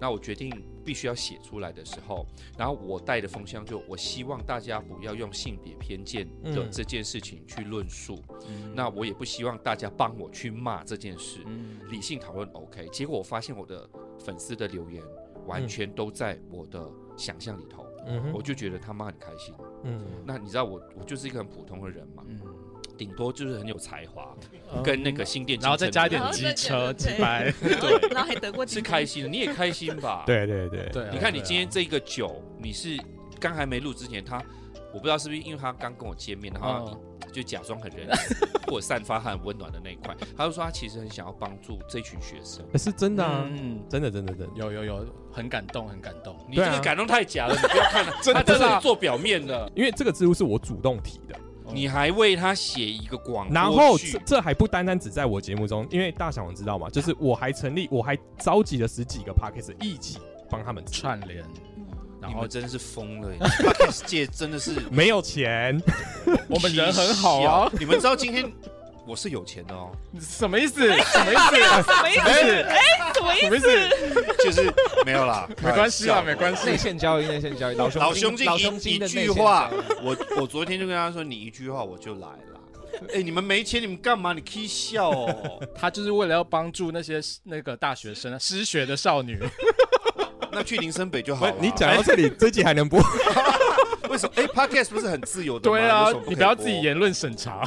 [SPEAKER 3] 那我决定必须要写出来的时候，然后我带的风向就我希望大家不要用性别偏见的
[SPEAKER 2] 嗯
[SPEAKER 3] 这件事情去论述，
[SPEAKER 1] 嗯
[SPEAKER 3] 那我也不希望大家帮我去骂这件事。
[SPEAKER 1] 嗯
[SPEAKER 3] 理性讨论 OK，结果我发现我的粉丝的留言完全都在我的想象里头，
[SPEAKER 2] 嗯
[SPEAKER 3] 我就觉得他妈很开心。
[SPEAKER 2] 嗯
[SPEAKER 3] 那你知道我我就是一个很普通的人嘛，
[SPEAKER 1] 嗯，
[SPEAKER 3] 顶多就是很有才华，
[SPEAKER 1] 嗯。
[SPEAKER 3] 跟那个新店，
[SPEAKER 1] 然后再加一点
[SPEAKER 8] 然后再
[SPEAKER 1] 机车、
[SPEAKER 8] 对。
[SPEAKER 1] 几百，
[SPEAKER 3] 对
[SPEAKER 8] 然后还得过
[SPEAKER 3] 是开心的，你也开心吧？，
[SPEAKER 2] 对对对，
[SPEAKER 1] 对啊。
[SPEAKER 3] 你看你今天这个酒，你是刚还没录之前，他我不知道是不是因为他刚跟我见面，然后
[SPEAKER 1] 嗯。
[SPEAKER 3] 就假装很仁慈，或者散发很温暖的那一块，他就说他其实很想要帮助这群学生。
[SPEAKER 2] 欸是真的啊，
[SPEAKER 1] 嗯，
[SPEAKER 2] 真的真的真的。
[SPEAKER 1] 有有有，很感动，很感动。
[SPEAKER 3] 你这个感动太假了，你不要看了，
[SPEAKER 1] 真的
[SPEAKER 3] 他只
[SPEAKER 1] 啦
[SPEAKER 3] 是做表面的，
[SPEAKER 2] 因为这个制度是我主动提的，
[SPEAKER 3] 你还为他写一个广告
[SPEAKER 2] 然后这这还不单单只在我节目中，因为大小王知道吗？就是我还成立，我还召集了十几个 p a c k a g e 一起帮他们
[SPEAKER 1] 串联，然后
[SPEAKER 3] 真的是疯了耶，Podcast 界真的是
[SPEAKER 2] 没有钱，
[SPEAKER 1] 我们人很好啊，
[SPEAKER 3] 你们知道今天我是有钱的哦，
[SPEAKER 1] 什么意思？什么意思？
[SPEAKER 8] 什么意思？哎，什么意
[SPEAKER 1] 什么意
[SPEAKER 8] 思？
[SPEAKER 3] 就是没有啦，
[SPEAKER 1] 没关系啦，
[SPEAKER 3] 开玩笑
[SPEAKER 1] 没关系
[SPEAKER 4] 内。线交易，内线交易，老
[SPEAKER 3] 老
[SPEAKER 4] 兄老
[SPEAKER 3] 兄弟一一句
[SPEAKER 4] 线
[SPEAKER 3] 话，我我昨天就跟他说，你一句话我就来了。哎、你们没钱，你们干嘛？你可以笑哦。
[SPEAKER 1] 他就是为了要帮助那些那个大学生、失学的少女。
[SPEAKER 3] 那去林森北就好了。
[SPEAKER 2] 你讲到这里，这集还能播？
[SPEAKER 3] 为什么？哎、p o d c a s t 不是很自由的吗？
[SPEAKER 1] 对啊你不要自己言论审查。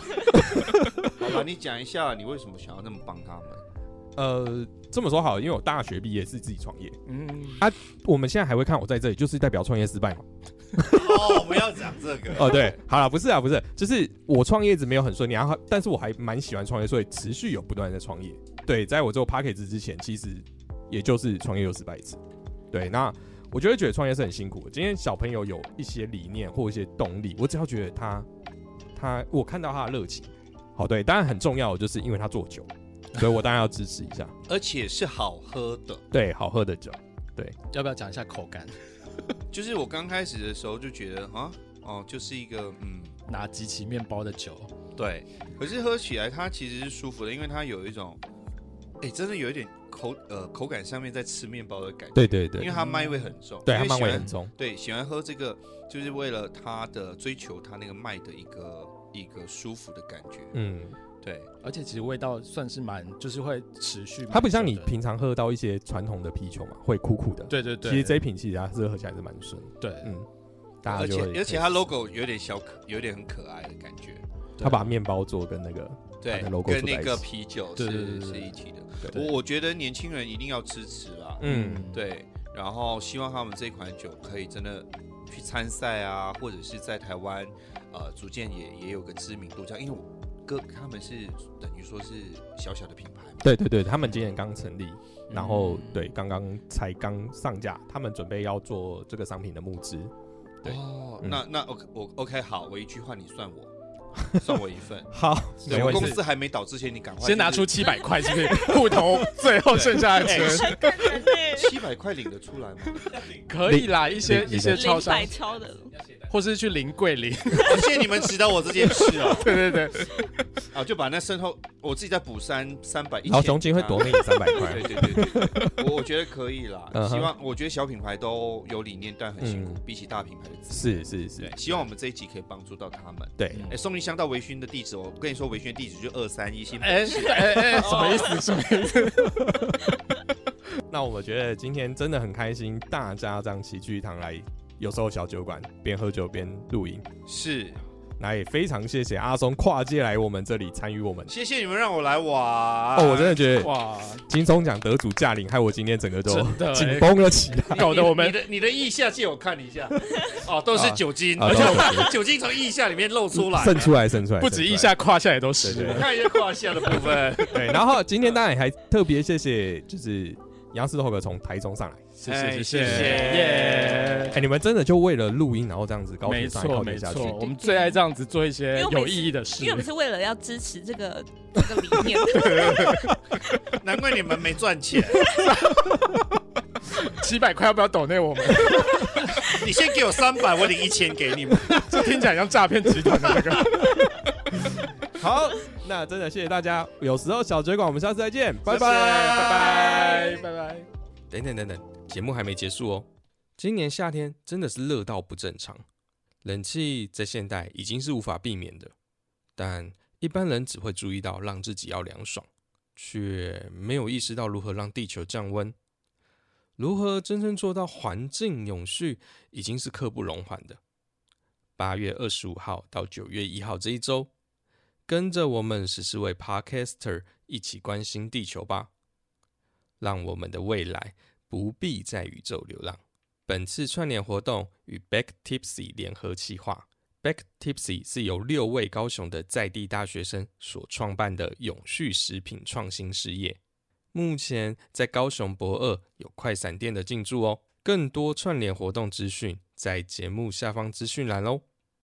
[SPEAKER 3] 你讲一下你为什么想要那么帮他们？
[SPEAKER 2] 呃，这么说好了，因为我大学毕业是自己创业，
[SPEAKER 1] 嗯，
[SPEAKER 2] 啊，我们现在还会看我在这里，就是代表创业失败嘛。
[SPEAKER 3] 哦，不要讲这个
[SPEAKER 2] 哦，对，好了，不是啊，不是，就是我创业一直没有很顺利，然后但是我还蛮喜欢创业，所以持续有不断地在创业。对，在我做 p a c k a g e 之前，其实也就是创业又失败一次。对，那我就会觉得创业是很辛苦的。今天小朋友有一些理念或一些动力，我只要觉得他他我看到他的热情，好，对，当然很重要就是因为他做酒，所以我当然要支持一下。
[SPEAKER 3] 而且是好喝的，
[SPEAKER 2] 对，好喝的酒，对，
[SPEAKER 1] 要不要讲一下口感？
[SPEAKER 3] 就是我刚开始的时候就觉得啊，哦，就是一个嗯，
[SPEAKER 1] 拿机器面包的酒，
[SPEAKER 3] 对，可是喝起来它其实是舒服的，因为它有一种，哎，真的有一点口呃口感上面在吃面包的感觉。
[SPEAKER 2] 对对对
[SPEAKER 3] 因为它麦味很重，
[SPEAKER 2] 对它麦味很重
[SPEAKER 3] 对，喜欢喝这个就是为了它的追求它那个麦的一个一个舒服的感觉。
[SPEAKER 2] 嗯，
[SPEAKER 3] 对，
[SPEAKER 1] 而且其实味道算是蛮，就是会持续。
[SPEAKER 2] 它不像你平常喝到一些传统的啤酒嘛，会苦苦的。
[SPEAKER 1] 对对对
[SPEAKER 2] 其实这一瓶其实它是喝起来是蛮顺。
[SPEAKER 1] 对，
[SPEAKER 2] 嗯，大家
[SPEAKER 3] 而且而且它 logo 有点小可，有点很可爱的感觉。
[SPEAKER 2] 他把面包做跟那个
[SPEAKER 3] 对
[SPEAKER 2] 的 logo
[SPEAKER 3] 跟那个啤酒是是一体的。
[SPEAKER 2] 对
[SPEAKER 3] 我我觉得年轻人一定要支持啦。
[SPEAKER 2] 嗯
[SPEAKER 3] 对，然后希望他们这款酒可以真的去参赛啊，或者是在台湾呃逐渐也也有个知名度，这样，因为我哥他们是等于说是小小的品牌嘛。
[SPEAKER 2] 对对对，他们今年刚成立，然
[SPEAKER 3] 嗯
[SPEAKER 2] 后对刚刚才刚上架，他们准备要做这个商品的募资。对，
[SPEAKER 3] 哦，
[SPEAKER 2] 嗯
[SPEAKER 3] 那那 OK 我 OK 好，我一句话你算我，算我一份。
[SPEAKER 2] 好
[SPEAKER 3] 我公司还没倒之前，你赶快
[SPEAKER 1] 先拿出七百块是不是户头最后剩下的钱。
[SPEAKER 3] 七百块领得出来吗？
[SPEAKER 1] 可以啦，一些一些超商。
[SPEAKER 8] 零百超的，
[SPEAKER 1] 或是去临柜领。
[SPEAKER 3] 哦谢谢你们指导我这件事哦。
[SPEAKER 1] 对对对，
[SPEAKER 3] 啊，就把那身后我自己再补三三百，
[SPEAKER 2] 然后总金会多给你300块。
[SPEAKER 3] 对对对我我觉得可以啦。希望我觉得小品牌都有理念，但很辛苦
[SPEAKER 2] 嗯，
[SPEAKER 3] 比起大品牌的自
[SPEAKER 2] 是是是，
[SPEAKER 3] 希望我们这一集可以帮助到他们。
[SPEAKER 2] 对，
[SPEAKER 3] 哎，送一箱到微醺的地址，我跟你说，微醺的地址就二三一新北
[SPEAKER 1] 哎
[SPEAKER 3] 市。
[SPEAKER 1] 哎哎什么意思什么意思？
[SPEAKER 2] 那我觉得今天真的很开心，大家这样齐聚一堂来，有时候小酒馆边喝酒边录音。
[SPEAKER 3] 是，
[SPEAKER 2] 那也非常谢谢阿松跨界来我们这里参与我们。
[SPEAKER 3] 谢谢你们让我来玩。
[SPEAKER 2] 哦，我真的觉得
[SPEAKER 1] 哇，
[SPEAKER 2] 金钟奖得主驾临，害我今天整个都紧绷了起来，
[SPEAKER 1] 搞得我们
[SPEAKER 3] 你的你的 腋下借我看一下，哦，都是酒精，
[SPEAKER 2] 啊
[SPEAKER 3] 而且
[SPEAKER 2] 酒精
[SPEAKER 3] 从腋下里面漏出来，
[SPEAKER 2] 渗出来，渗出来，
[SPEAKER 1] 不止腋下，胯下也都湿了。
[SPEAKER 2] 对对
[SPEAKER 3] 看一下胯下的部分。
[SPEAKER 2] 对，然后今天当然也还特别谢谢，就是杨思透哥从台中上来，
[SPEAKER 1] 谢
[SPEAKER 3] 哎
[SPEAKER 1] 谢谢
[SPEAKER 3] 谢
[SPEAKER 2] 哎，你们真的就为了录音，然后这样子高
[SPEAKER 1] 没
[SPEAKER 2] 铁上来
[SPEAKER 1] 错没
[SPEAKER 2] 高铁下去，
[SPEAKER 1] 错，我们最爱这样子做一些有意义的事
[SPEAKER 8] 因为我。们是为了要支持这个这个理念。
[SPEAKER 3] 难怪你们没赚钱，
[SPEAKER 1] 七百块要不要抖内我们？
[SPEAKER 3] 你先给我三百，我领一千给你们。
[SPEAKER 1] 这听起来像诈骗集团的那个。
[SPEAKER 2] 好，那真的谢谢大家，有时候小酒馆，我们下次再见，拜拜，
[SPEAKER 1] 拜拜拜拜。
[SPEAKER 2] 等等等等，节目还没结束哦。今年夏天真的是热到不正常，冷气在现代已经是无法避免的，但一般人只会注意到让自己要凉爽，却没有意识到如何让地球降温。如何真正做到环境永续，已经是刻不容缓的。八月二十五号到九月一号这一周，跟着我们十四位 Podcaster 一起关心地球吧。让我们的未来不必在宇宙流浪。本次串联活动与 Back Tipsy 联合企划。Back Tipsy 是由六位高雄的在地大学生所创办的永续食品创新事业。目前在高雄博二有快闪店的进驻哦。更多串联活动资讯在节目下方资讯栏哦。